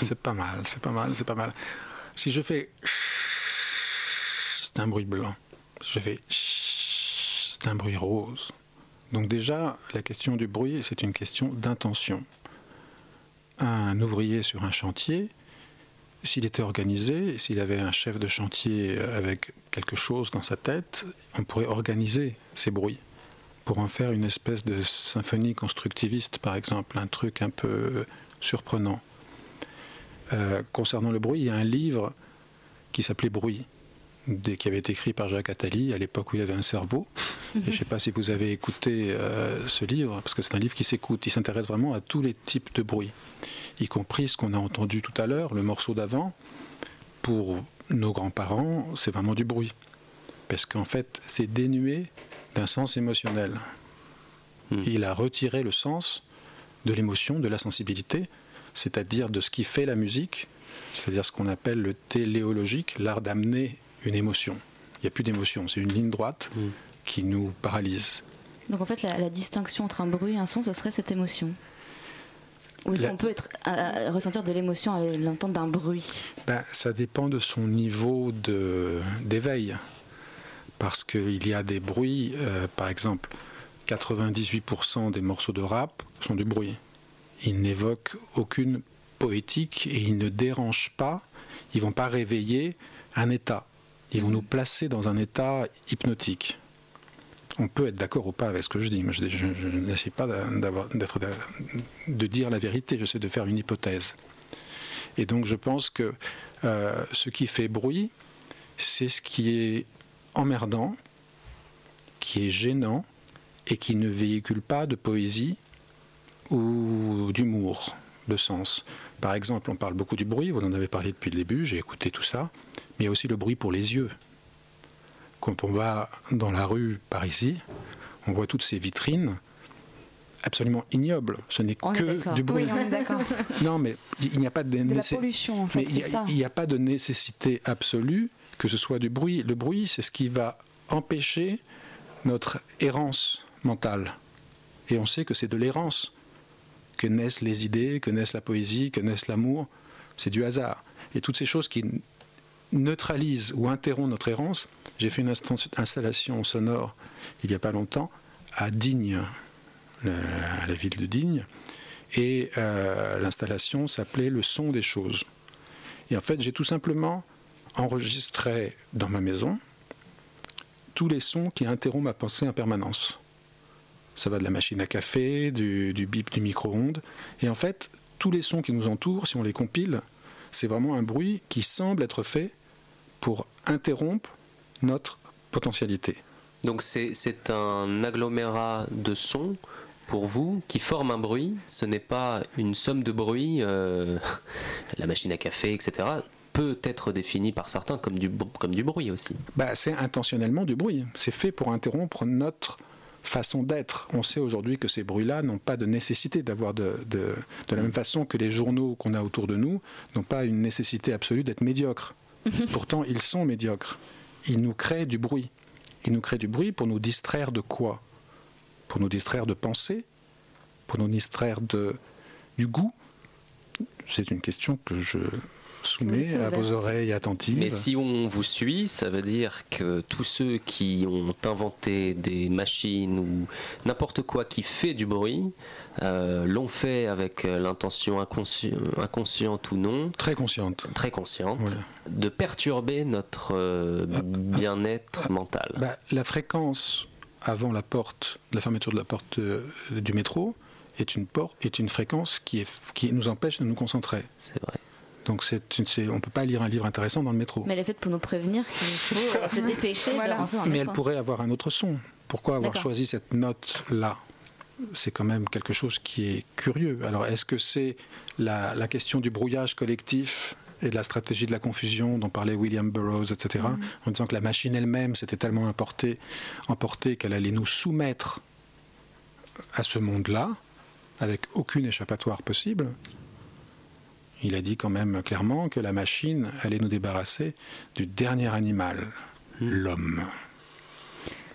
K: C'est pas mal, c'est pas mal, c'est pas mal. Si je fais c'est un bruit blanc. Je fais c'est un bruit rose. Donc déjà, la question du bruit, c'est une question d'intention. Un ouvrier sur un chantier, s'il était organisé, s'il avait un chef de chantier avec quelque chose dans sa tête, on pourrait organiser ces bruits pour en faire une espèce de symphonie constructiviste, par exemple, un truc un peu surprenant. Euh, concernant le bruit, il y a un livre qui s'appelait Bruit, qui avait été écrit par Jacques Attali à l'époque où il avait un cerveau. Et je ne sais pas si vous avez écouté euh, ce livre, parce que c'est un livre qui s'écoute. Il s'intéresse vraiment à tous les types de bruit, y compris ce qu'on a entendu tout à l'heure, le morceau d'avant. Pour nos grands-parents, c'est vraiment du bruit. Parce qu'en fait, c'est dénué d'un sens émotionnel. Il a retiré le sens de l'émotion, de la sensibilité, c'est-à-dire de ce qui fait la musique, c'est-à-dire ce qu'on appelle le téléologique, l'art d'amener une émotion. Il n'y a plus d'émotion, c'est une ligne droite qui nous paralyse.
B: Donc en fait, la, la distinction entre un bruit et un son, ce serait cette émotion. Ou est-ce
K: La-
B: qu'on peut être, à- à ressentir de l'émotion à l'entendre d'un bruit?
K: Ben, ça dépend de son niveau de- d'éveil. Parce qu'il y a des bruits, euh, par exemple, 98% des morceaux de rap sont du bruit. Ils n'évoquent aucune poétique et ils ne dérangent pas, ils vont pas réveiller un état. Ils vont nous placer dans un état hypnotique. On peut être d'accord ou pas avec ce que je dis. Moi, je, je- je n'essaie pas d'être- de dire la vérité, j'essaie de faire une hypothèse. Et donc je pense que euh, ce qui fait bruit, c'est ce qui est emmerdant, qui est gênant et qui ne véhicule pas de poésie ou d'humour, de sens. Par exemple, on parle beaucoup du bruit, vous en avez parlé depuis le début, j'ai écouté tout ça, mais il y a aussi le bruit pour les yeux. Quand on va dans la rue par ici, on voit toutes ces vitrines absolument ignobles. Ce n'est que du bruit.
E: Oui, on est d'accord.
K: Non, mais il n'y a pas de,
E: De la pollution, en fait,
K: mais a-. Il n'y a pas de nécessité absolue que ce soit du bruit. Le bruit, c'est ce qui va empêcher notre errance mentale. Et on sait que c'est de l'errance que naissent les idées, que naissent la poésie, que naissent l'amour. C'est du hasard. Et toutes ces choses qui neutralisent ou interrompent notre errance. J'ai fait une installation sonore il n'y a pas longtemps à Digne, la, la ville de Digne, et euh, l'installation s'appelait Le son des choses. Et en fait, j'ai tout simplement enregistré dans ma maison tous les sons qui interrompent ma pensée en permanence. Ça va de la machine à café, du, du bip du micro-ondes. Et en fait, tous les sons qui nous entourent, si on les compile, c'est vraiment un bruit qui semble être fait pour interrompre notre potentialité.
D: Donc c'est un agglomérat de sons pour vous qui forme un bruit. Ce n'est pas une somme de bruits, euh, la machine à café, etc. peut être défini par certains comme du, comme du bruit aussi.
K: Bah, c'est intentionnellement du bruit. C'est fait pour interrompre notre façon d'être. On sait aujourd'hui que ces bruits-là n'ont pas de nécessité d'avoir de, de, de la même façon que les journaux qu'on a autour de nous n'ont pas une nécessité absolue d'être médiocres. Pourtant, ils sont médiocres. Ils nous créent du bruit. Ils nous créent du bruit pour nous distraire de quoi? Pour nous distraire de pensée? Pour nous distraire de, du goût? C'est une question que je
D: Oui, c'est
K: à vos oreilles attentives.
D: Mais si on vous suit, ça veut dire que tous ceux qui ont inventé des machines ou n'importe quoi qui fait du bruit euh, l'ont fait avec euh, l'intention inconsci- inconsciente ou non.
K: Très consciente.
D: Très consciente. De perturber notre euh, bien-être mental.
K: Bah, la fréquence avant la porte, la fermeture de la porte euh, du métro est une, porte, est une fréquence qui, est, qui nous empêche de nous concentrer.
D: C'est vrai.
K: Donc c'est une- c'est- on ne peut pas lire un livre intéressant dans le métro.
B: Mais elle est faite pour nous prévenir qu'il faut euh, se dépêcher
K: Mais elle pourrait avoir un autre son. Pourquoi avoir
B: D'accord.
K: choisi cette note-là? C'est quand même quelque chose qui est curieux. Alors est-ce que c'est la, la question du brouillage collectif et de la stratégie de la confusion dont parlait William Burroughs, etc., en disant que la machine elle-même s'était tellement emportée, emportée qu'elle allait nous soumettre à ce monde-là, avec aucune échappatoire possible il a dit quand même clairement que la machine allait nous débarrasser du dernier animal, l'homme.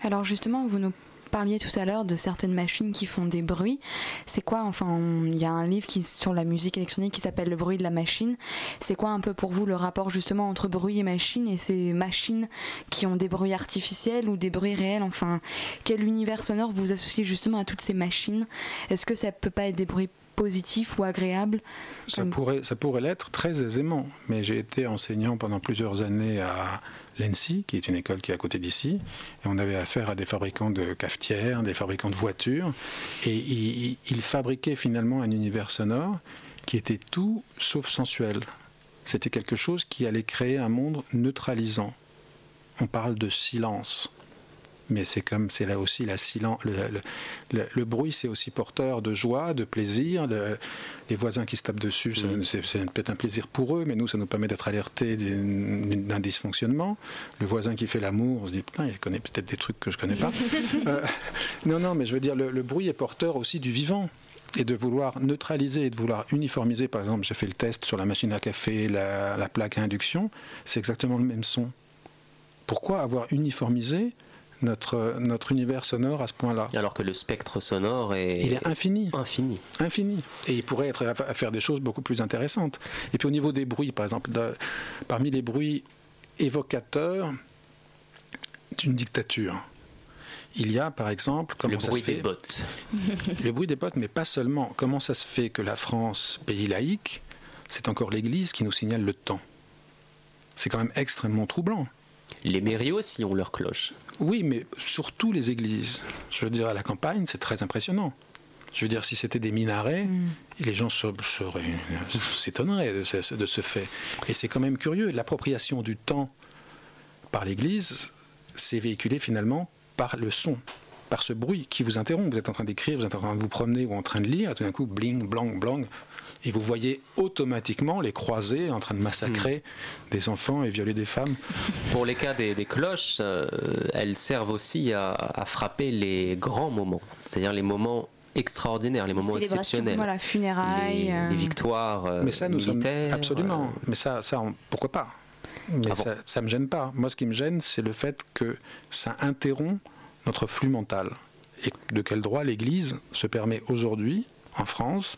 E: Alors justement, vous nous parliez tout à l'heure de certaines machines qui font des bruits. C'est quoi, enfin, il y a un livre qui, sur la musique électronique qui s'appelle Le bruit de la machine. C'est quoi un peu pour vous le rapport justement entre bruit et machine et ces machines qui ont des bruits artificiels ou des bruits réels? Enfin, quel univers sonore vous associez justement à toutes ces machines? Est-ce que ça peut pas être des bruits positifs ou agréables?
K: Ça pourrait, ça pourrait l'être très aisément, mais j'ai été enseignant pendant plusieurs années à l'ENSI, qui est une école qui est à côté d'ici, et on avait affaire à des fabricants de cafetières, des fabricants de voitures, et ils, fabriquaient finalement un univers sonore qui était tout sauf sensuel. C'était quelque chose qui allait créer un monde neutralisant. On parle de silence. Mais c'est comme c'est là aussi la silence. Le, le- le- le bruit, c'est aussi porteur de joie, de plaisir. Le- les voisins qui se tapent dessus, ça- c'est peut-être un plaisir pour eux, mais nous, ça nous permet d'être alertés d'un dysfonctionnement. Le voisin qui fait l'amour, on se dit putain, il connaît peut-être des trucs que je connais pas. Euh, non, non, mais je veux dire, le, le bruit est porteur aussi du vivant. Et de vouloir neutraliser et de vouloir uniformiser, par exemple, j'ai fait le test sur la machine à café, la, la plaque à induction, c'est exactement le même son. Pourquoi avoir uniformisé notre, notre univers sonore à ce point-là
D: Alors que le spectre sonore est,
K: Il est infini.
D: infini.
K: Infini. Et il pourrait être à, faire des choses beaucoup plus intéressantes. Et puis au niveau des bruits, par exemple, de- parmi les bruits évocateurs d'une dictature, il y a par exemple comment
D: Le
K: ça
D: bruit
K: se fait
D: des bottes.
K: le bruit des bottes, mais pas seulement. Comment ça se fait que la France, pays laïque, c'est encore l'Église qui nous signale le temps? C'est quand même extrêmement troublant.
D: Les mairies aussi ont leur cloche.
K: Oui, mais surtout les églises. Je veux dire, à la campagne, c'est très impressionnant. Je veux dire, si c'était des minarets, les gens s'étonneraient de ce, de ce fait. Et c'est quand même curieux. L'appropriation du temps par l'Église, c'est véhiculé finalement par le son, par ce bruit qui vous interrompt. Vous êtes en train d'écrire, vous êtes en train de vous promener ou en train de lire, et tout d'un coup, bling, blang, blang. Et vous voyez automatiquement les croisés en train de massacrer des enfants et violer des femmes.
D: Pour les cas des, des cloches, euh, elles servent aussi à, à frapper les grands moments, c'est-à-dire les moments extraordinaires, les moments
E: Célébrations.
D: exceptionnels.
E: Voilà, funérailles,
D: Les,
E: euh.
D: les victoires euh,
K: Mais ça, nous sommes
D: militaires.
K: absolument.
D: euh,
K: Mais ça, ça, on- pourquoi pas? Mais
D: Ah bon?
K: ça, ça me gêne pas. Moi, ce qui me gêne, c'est le fait que ça interrompt notre flux mental. Et de quel droit l'Église se permet aujourd'hui, en France,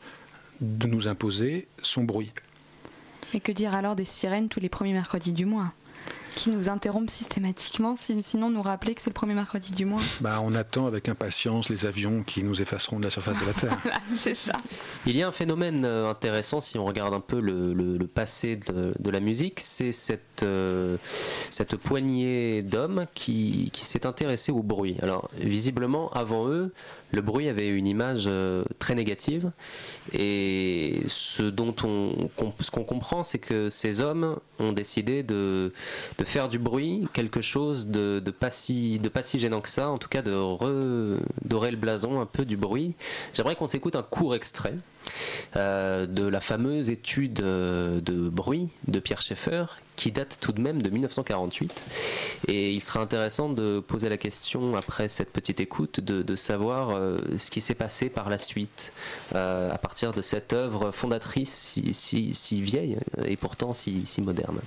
K: de nous imposer son bruit
E: Et que dire alors des sirènes tous les premiers mercredis du mois qui nous interrompent systématiquement, si- sinon nous rappeler que c'est le premier mercredi du mois?
K: bah, On attend avec impatience les avions qui nous effaceront de la surface de la Terre.
E: Voilà, c'est ça.
D: Il y a un phénomène euh, intéressant si on regarde un peu le, le- le passé de, de la musique, c'est cette, euh, cette poignée d'hommes qui, qui s'est intéressée au bruit. Alors visiblement, avant eux, le bruit avait une image euh, très négative et ce dont on, ce qu'on comprend, c'est que ces hommes ont décidé de, de faire du bruit quelque chose de, de, pas si, de pas si gênant que ça, en tout cas de redorer le blason un peu du bruit. J'aimerais qu'on s'écoute un court extrait euh, de la fameuse étude euh, de bruit de Pierre Schaeffer qui date tout de même de 1948. Et il sera intéressant de poser la question, après cette petite écoute, de, savoir euh, ce qui s'est passé par la suite, euh, à partir de cette œuvre fondatrice si, si- si vieille et pourtant si, si moderne.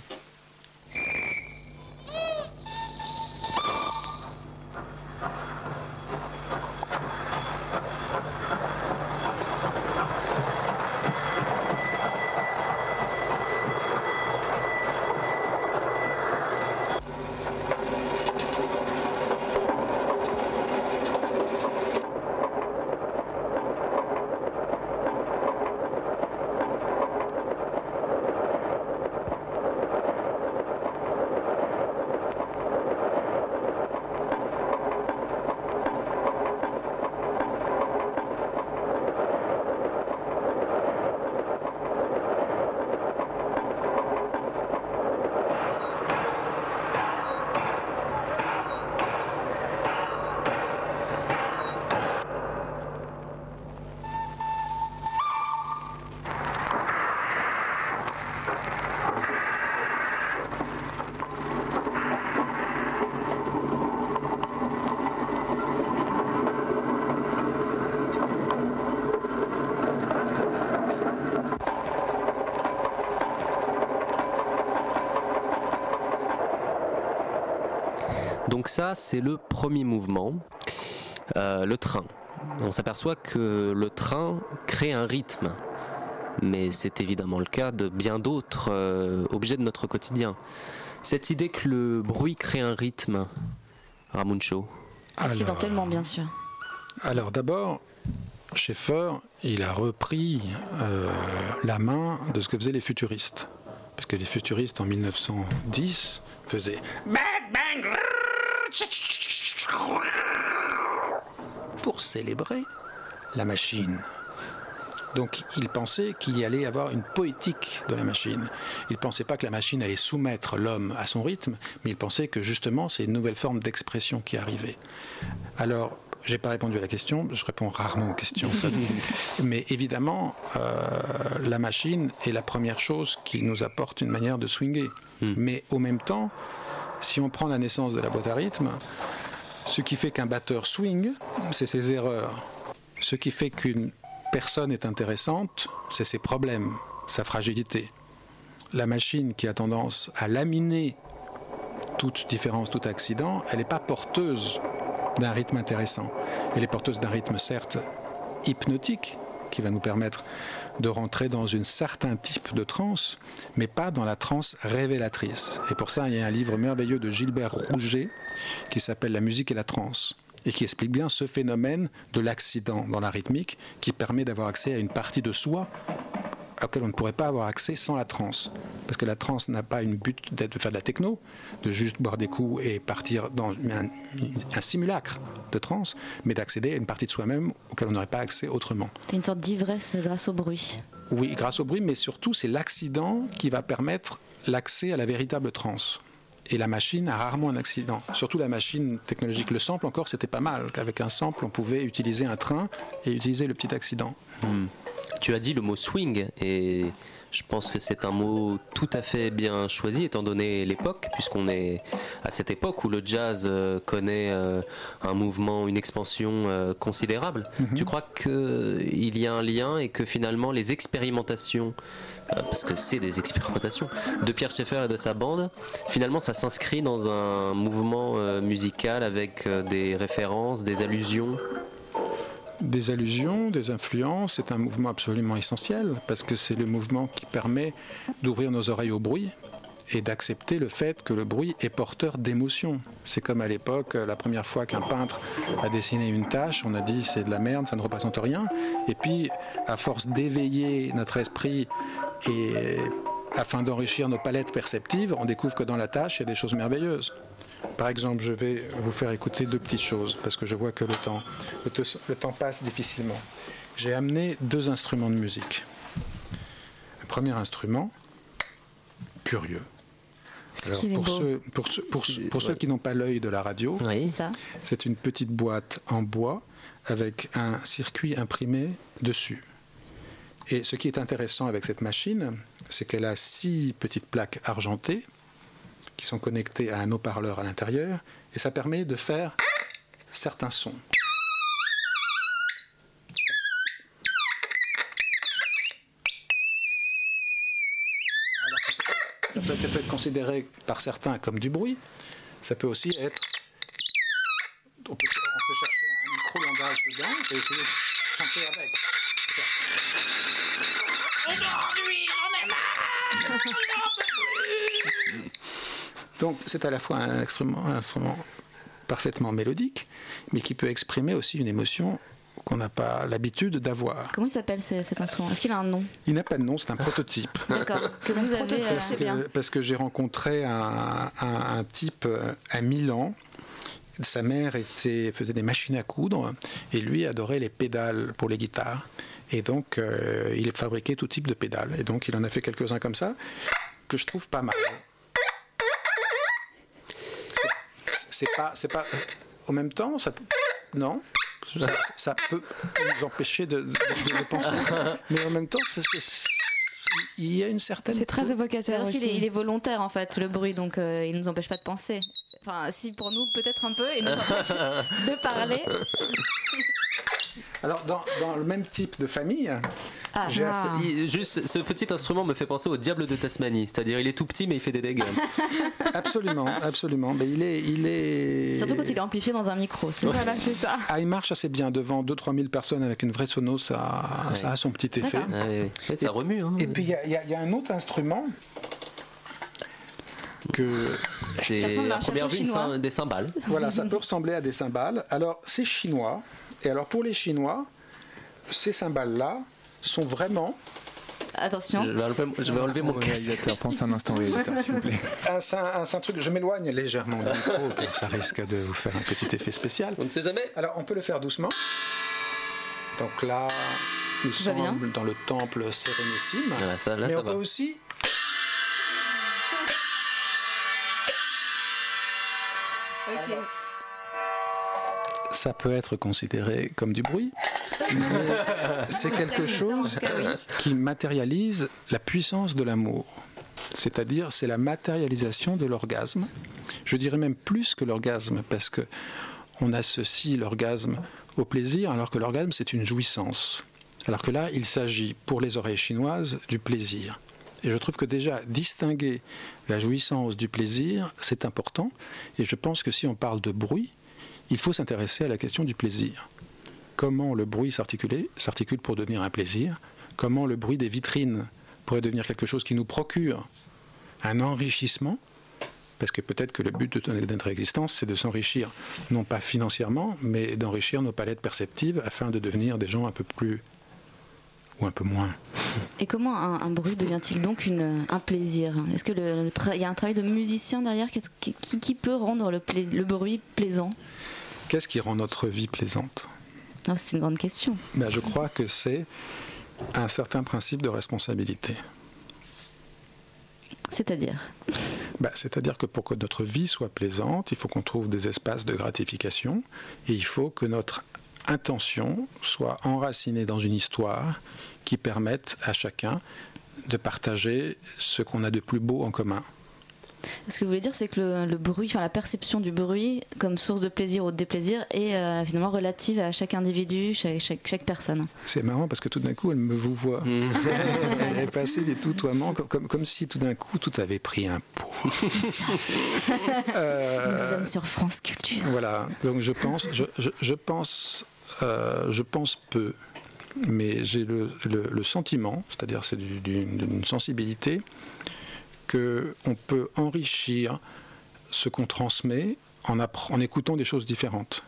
D: Donc ça, c'est le premier mouvement, euh, le train. On s'aperçoit que le train crée un rythme, mais c'est évidemment le cas de bien d'autres euh, objets de notre quotidien. Cette idée que le bruit crée un rythme, Ramuncho.
B: Accidentellement, bien sûr.
K: Alors d'abord, Schaeffer, il a repris euh, la main de ce que faisaient les futuristes. Parce que les futuristes en 1910 faisaient
G: bang,
K: pour célébrer la machine. Donc il pensait qu'il y allait y avoir une poétique de la machine. Il ne pensait pas que la machine allait soumettre l'homme à son rythme, mais il pensait que justement c'est une nouvelle forme d'expression qui arrivait. Alors, j'ai pas répondu à la question, je réponds rarement aux questions. mais évidemment, euh, la machine est la première chose qui nous apporte une manière de swinger. Mais au même temps, si on prend la naissance de la boîte à rythme, ce qui fait qu'un batteur swing, c'est ses erreurs. Ce qui fait qu'une personne est intéressante, c'est ses problèmes, sa fragilité. La machine qui a tendance à laminer toute différence, tout accident, elle n'est pas porteuse d'un rythme intéressant. Elle est porteuse d'un rythme certes hypnotique, qui va nous permettre de rentrer dans un certain type de transe, mais pas dans la transe révélatrice. Et pour ça, il y a un livre merveilleux de Gilbert Rouget qui s'appelle La musique et la transe et qui explique bien ce phénomène de l'accident dans la rythmique qui permet d'avoir accès à une partie de soi auquel on ne pourrait pas avoir accès sans la transe. Parce que la transe n'a pas une but d'être de faire de la techno, de juste boire des coups et partir dans un, un simulacre de transe, mais d'accéder à une partie de soi-même auquel on n'aurait pas accès autrement.
B: C'est une sorte d'ivresse grâce au bruit.
K: Oui, grâce au bruit, mais surtout c'est l'accident qui va permettre l'accès à la véritable transe. Et la machine a rarement un accident. Surtout la machine technologique. Le sample encore, c'était pas mal. Avec un sample, on pouvait utiliser un train et utiliser le petit accident.
D: Hmm. Tu as dit le mot swing et je pense que c'est un mot tout à fait bien choisi étant donné l'époque, puisqu'on est à cette époque où le jazz euh, connaît euh, un mouvement, une expansion euh, considérable.
K: Mhm.
D: Tu crois qu'il y a un lien et que finalement les expérimentations, parce que c'est des expérimentations, de Pierre Schaeffer et de sa bande, finalement ça s'inscrit dans un mouvement musical avec des références, des allusions?
K: Des allusions, des influences, c'est un mouvement absolument essentiel parce que c'est le mouvement qui permet d'ouvrir nos oreilles au bruit et d'accepter le fait que le bruit est porteur d'émotions. C'est comme à l'époque, la première fois qu'un peintre a dessiné une tâche, on a dit c'est de la merde, ça ne représente rien. Et puis, à force d'éveiller notre esprit et afin d'enrichir nos palettes perceptives, on découvre que dans la tâche, il y a des choses merveilleuses. Par exemple, je vais vous faire écouter deux petites choses parce que je vois que le temps, le, te- le temps passe difficilement. J'ai amené deux instruments de musique. Un premier instrument, curieux. Alors,
B: qu'il est
K: pour,
B: beau.
K: ceux, pour, ceux, pour, ceux- pour ceux qui n'ont pas l'œil de la radio, c'est une petite boîte en bois avec un circuit imprimé dessus. Et ce qui est intéressant avec cette machine, c'est qu'elle a six petites plaques argentées qui sont connectées à un haut-parleur à l'intérieur, et ça permet de faire certains sons. Ça peut, être considéré par certains comme du bruit. Ça peut aussi être. On peut, on peut chercher un micro-langage dedans et essayer de chanter avec.
J: Aujourd'hui, j'en ai marre J'en peux plus
K: Donc c'est à la fois un instrument, un instrument parfaitement mélodique, mais qui peut exprimer aussi une émotion qu'on n'a pas l'habitude d'avoir.
B: Comment il s'appelle ce- cet instrument? Est-ce qu'il a un nom?
K: Il n'a pas de nom, c'est un prototype.
B: D'accord. Que vous avez. euh,
K: Parce que, parce que j'ai rencontré un, un- un type euh, à Milan. Sa mère était, faisait des machines à coudre et lui adorait les pédales pour les guitares. Et donc, euh, il fabriquait tout type de pédales. Et donc, il en a fait quelques-uns comme ça que je trouve pas mal. C'est- C'est pas, c'est pas. En même temps, ça, peut- non, ça, ça peut nous empêcher de, de- de- de penser. Mais en même temps, c'est- c'est- c'est- il y a une certaine.
B: C'est-à-dire qu'il est, il est volontaire en fait, le bruit, donc euh, il ne nous empêche pas de penser. Enfin, si pour nous, peut-être un peu, il nous empêche de parler.
K: Alors, dans, dans le même type de famille,
B: Ah.
K: j'ai
B: Ah.
X: Il- juste, ce petit instrument me fait penser au diable de Tasmanie. C'est-à-dire, il est tout petit, mais il fait des dégâts.
K: absolument, absolument. Mais il est, il est.
B: Surtout quand il est amplifié dans un micro. c'est-
E: c'est ça.
K: Ah, il marche assez bien devant 2-3 000 personnes avec une vraie sono, ça, ça a son petit effet.
X: Ah oui, oui. Ouais, ça remue. hein.
K: Et puis il y, a- y y un autre instrument que.
X: C'est à première vue des cymbales.
K: Voilà, ça peut ressembler à des cymbales. Alors, c'est chinois. Et alors, pour les Chinois, ces cymbales-là sont vraiment.
B: Attention.
X: Je vais enlever, je vais enlever mon casque.
K: Pense un instant, réalisateur, s'il vous plaît. Un, un, un truc, je m'éloigne légèrement du micro, car ça risque de vous faire un petit effet spécial.
X: On ne sait jamais.
K: Alors, on peut le faire doucement. Donc là, nous
X: bien.
K: sommes dans le temple sérénissime.
X: Ah, ça, là,
K: Mais
X: ça
K: on
X: va.
K: peut aussi.
B: Ok.
K: Ça peut être considéré comme du bruit, mais c'est quelque chose qui matérialise la puissance de l'amour. C'est-à-dire, c'est la matérialisation de l'orgasme. Je dirais même plus que l'orgasme, parce que on associe l'orgasme au plaisir, alors que l'orgasme, c'est une jouissance. Alors que là, il s'agit, pour les oreilles chinoises, du plaisir. Et je trouve que déjà, distinguer la jouissance du plaisir, c'est important. Et je pense que si on parle de bruit, il faut s'intéresser à la question du plaisir. Comment le bruit s'articule pour devenir un plaisir? Comment le bruit des vitrines pourrait devenir quelque chose qui nous procure un enrichissement? Parce que peut-être que le but de notre existence, c'est de s'enrichir, non pas financièrement, mais d'enrichir nos palettes perceptives afin de devenir des gens un peu plus ou un peu moins.
B: Et comment un, bruit devient-il donc un plaisir? Est-ce qu'il y a un travail de musicien derrière? Qui, peut rendre le bruit plaisant?
K: Qu'est-ce qui rend notre vie plaisante?
B: Non, C'est une grande question.
K: Ben, Je crois que c'est un certain principe de responsabilité.
B: C'est-à-dire?
K: Bah, C'est-à-dire que pour que notre vie soit plaisante, il faut qu'on trouve des espaces de gratification et il faut que notre intention soit enracinée dans une histoire qui permette à chacun de partager ce qu'on a de plus beau en commun.
B: Ce que vous voulez dire, c'est que le, le bruit, enfin la perception du bruit comme source de plaisir ou de déplaisir est euh, finalement relative à chaque individu, chaque, chaque, chaque personne.
K: C'est marrant parce que tout d'un coup, elle me vous voit. elle est passée des tutoiements comme, comme, comme si tout d'un coup tout avait pris un pot. Euh,
B: Nous sommes sur France Culture.
K: Voilà, donc je pense, je, je- je pense, euh, je pense peu, mais j'ai le, le- le sentiment, c'est-à-dire c'est du- d'une d'une sensibilité, qu'on peut enrichir ce qu'on transmet en, en écoutant des choses différentes.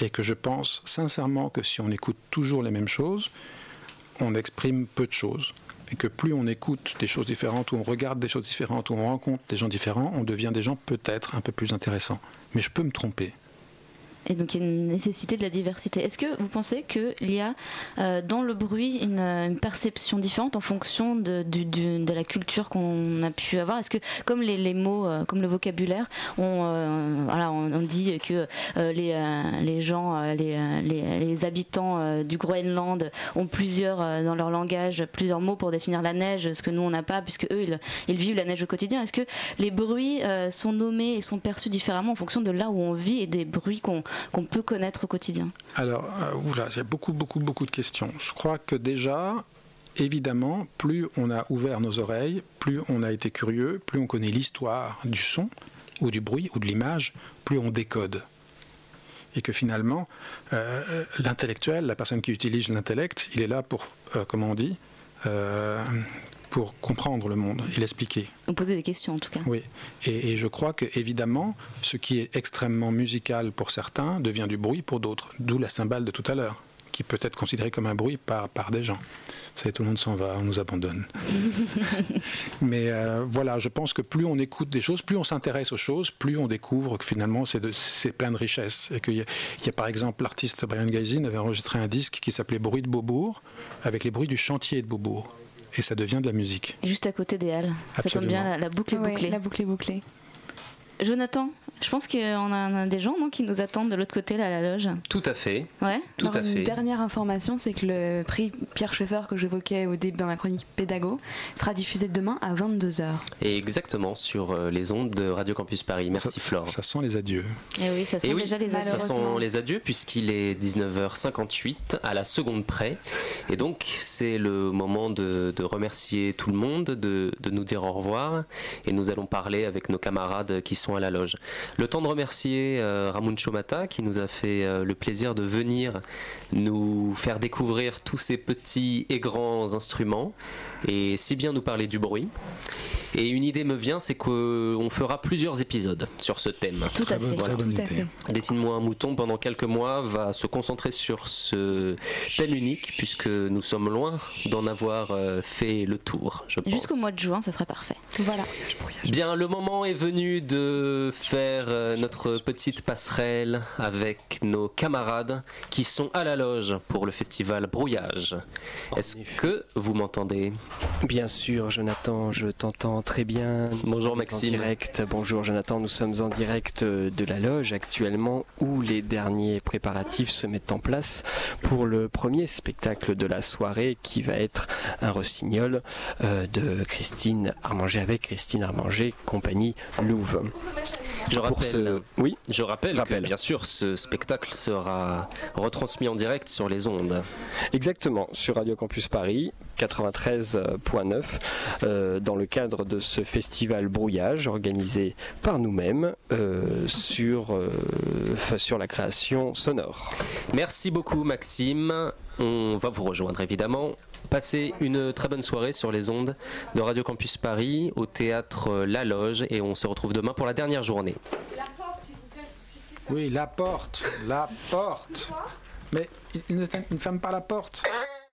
K: Et que je pense sincèrement que si on écoute toujours les mêmes choses, on exprime peu de choses. Et que plus on écoute des choses différentes, ou on regarde des choses différentes, ou on rencontre des gens différents, on devient des gens peut-être un peu plus intéressants. Mais je peux me tromper.
B: Et donc il y a une nécessité de la diversité. Est-ce que vous pensez qu'il y a euh, dans le bruit une, une perception différente en fonction de, du- du- de la culture qu'on a pu avoir? Est-ce que comme les, les mots, euh, comme le vocabulaire, on, euh, voilà, on, dit que euh, les, euh, les gens, les, les, les habitants du Groenland ont plusieurs dans leur langage, plusieurs mots pour définir la neige, ce que nous on n'a pas, puisque eux ils, ils vivent la neige au quotidien. Est-ce que les bruits sont nommés et sont perçus différemment en fonction de là où on vit et des bruits qu'on qu'on peut connaître au quotidien
K: Alors, euh, oula, il y a beaucoup, beaucoup, beaucoup de questions. Je crois que déjà, évidemment, plus on a ouvert nos oreilles, plus on a été curieux, plus on connaît l'histoire du son, ou du bruit, ou de l'image, plus on décode. Et que finalement, euh, l'intellectuel, la personne qui utilise l'intellect, il est là pour, euh, comment on dit, euh, pour comprendre le monde et l'expliquer.
B: Ou poser des questions en tout cas.
K: Oui, et, et je crois que évidemment, ce qui est extrêmement musical pour certains devient du bruit pour d'autres. D'où la cymbale de tout à l'heure, qui peut être considérée comme un bruit par, par des gens. Ça, tout le monde s'en va, on nous abandonne. Mais euh, voilà, je pense que plus on écoute des choses, plus on s'intéresse aux choses, plus on découvre que finalement c'est plein de richesses. Et qu'il y, y a par exemple l'artiste Brian Gaisin avait enregistré un disque qui s'appelait Bruit de Beaubourg, avec les bruits du chantier de Beaubourg. Et ça devient de la musique.
B: Juste à côté des halles. Ça tombe
K: Absolument.
B: bien, la, la boucle est
E: Ouais,
B: bouclée.
E: la boucle est bouclée.
B: Jonathan, je pense qu'on a, on a des gens non, qui nous attendent de l'autre côté, là, à la loge.
D: Tout à fait.
B: Ouais.
D: Tout
E: Alors,
D: à fait.
E: Une dernière information, c'est que le prix Pierre Schaeffer que j'évoquais au début dans ma chronique pédago sera diffusé demain à 22h.
D: Et exactement sur euh, les ondes de Radio Campus Paris. Merci Flore.
K: Ça sent les adieux.
B: Et Eh oui, ça sent
D: Et oui,
B: déjà les
D: ça
B: assos.
D: sent les adieux puisqu'il est 19h58 à la seconde près. Et donc c'est le moment de, de remercier tout le monde, de, de nous dire au revoir. Et nous allons parler avec nos camarades qui sont à la loge. Le temps de remercier euh, Ramon Chomata qui nous a fait euh, le plaisir de venir nous faire découvrir tous ces petits et grands instruments et si bien nous parler du bruit. Et une idée me vient, c'est qu'on fera plusieurs épisodes sur ce thème.
B: Tout à fait.
K: très bonne Tout à idée.
D: Dessine-moi un mouton pendant quelques mois va se concentrer sur ce thème unique puisque nous sommes loin d'en avoir euh, fait le tour, je pense.
B: Jusqu'au mois de juin, ça serait parfait.
E: Voilà.
D: Bien, le moment est venu de faire euh, notre petite passerelle avec nos camarades qui sont à la loge pour le festival Brouillage. Est-ce que vous m'entendez?
X: Bien sûr, Jonathan, je t'entends très bien.
D: Bonjour
X: En
D: Maxime.
X: direct. Bonjour Jonathan, nous sommes en direct euh, de la loge actuellement où les derniers préparatifs se mettent en place pour le premier spectacle de la soirée qui va être un rossignol euh, de Christine Armanger avec Christine Armanger, compagnie Louvre.
D: Je rappelle,
X: ce- Oui,
D: je rappelle que bien sûr ce spectacle sera retransmis en direct sur les ondes.
X: Exactement, sur Radio Campus Paris 93.9, euh, dans le cadre de ce festival Brouillage organisé par nous-mêmes euh, sur, euh, sur la création sonore.
D: Merci beaucoup Maxime. On va vous rejoindre évidemment. Passez une très bonne soirée sur les ondes de Radio Campus Paris au théâtre La Loge et on se retrouve demain pour la dernière journée.
K: Oui, la porte, la porte. Mais il ne, il ne ferme pas la porte.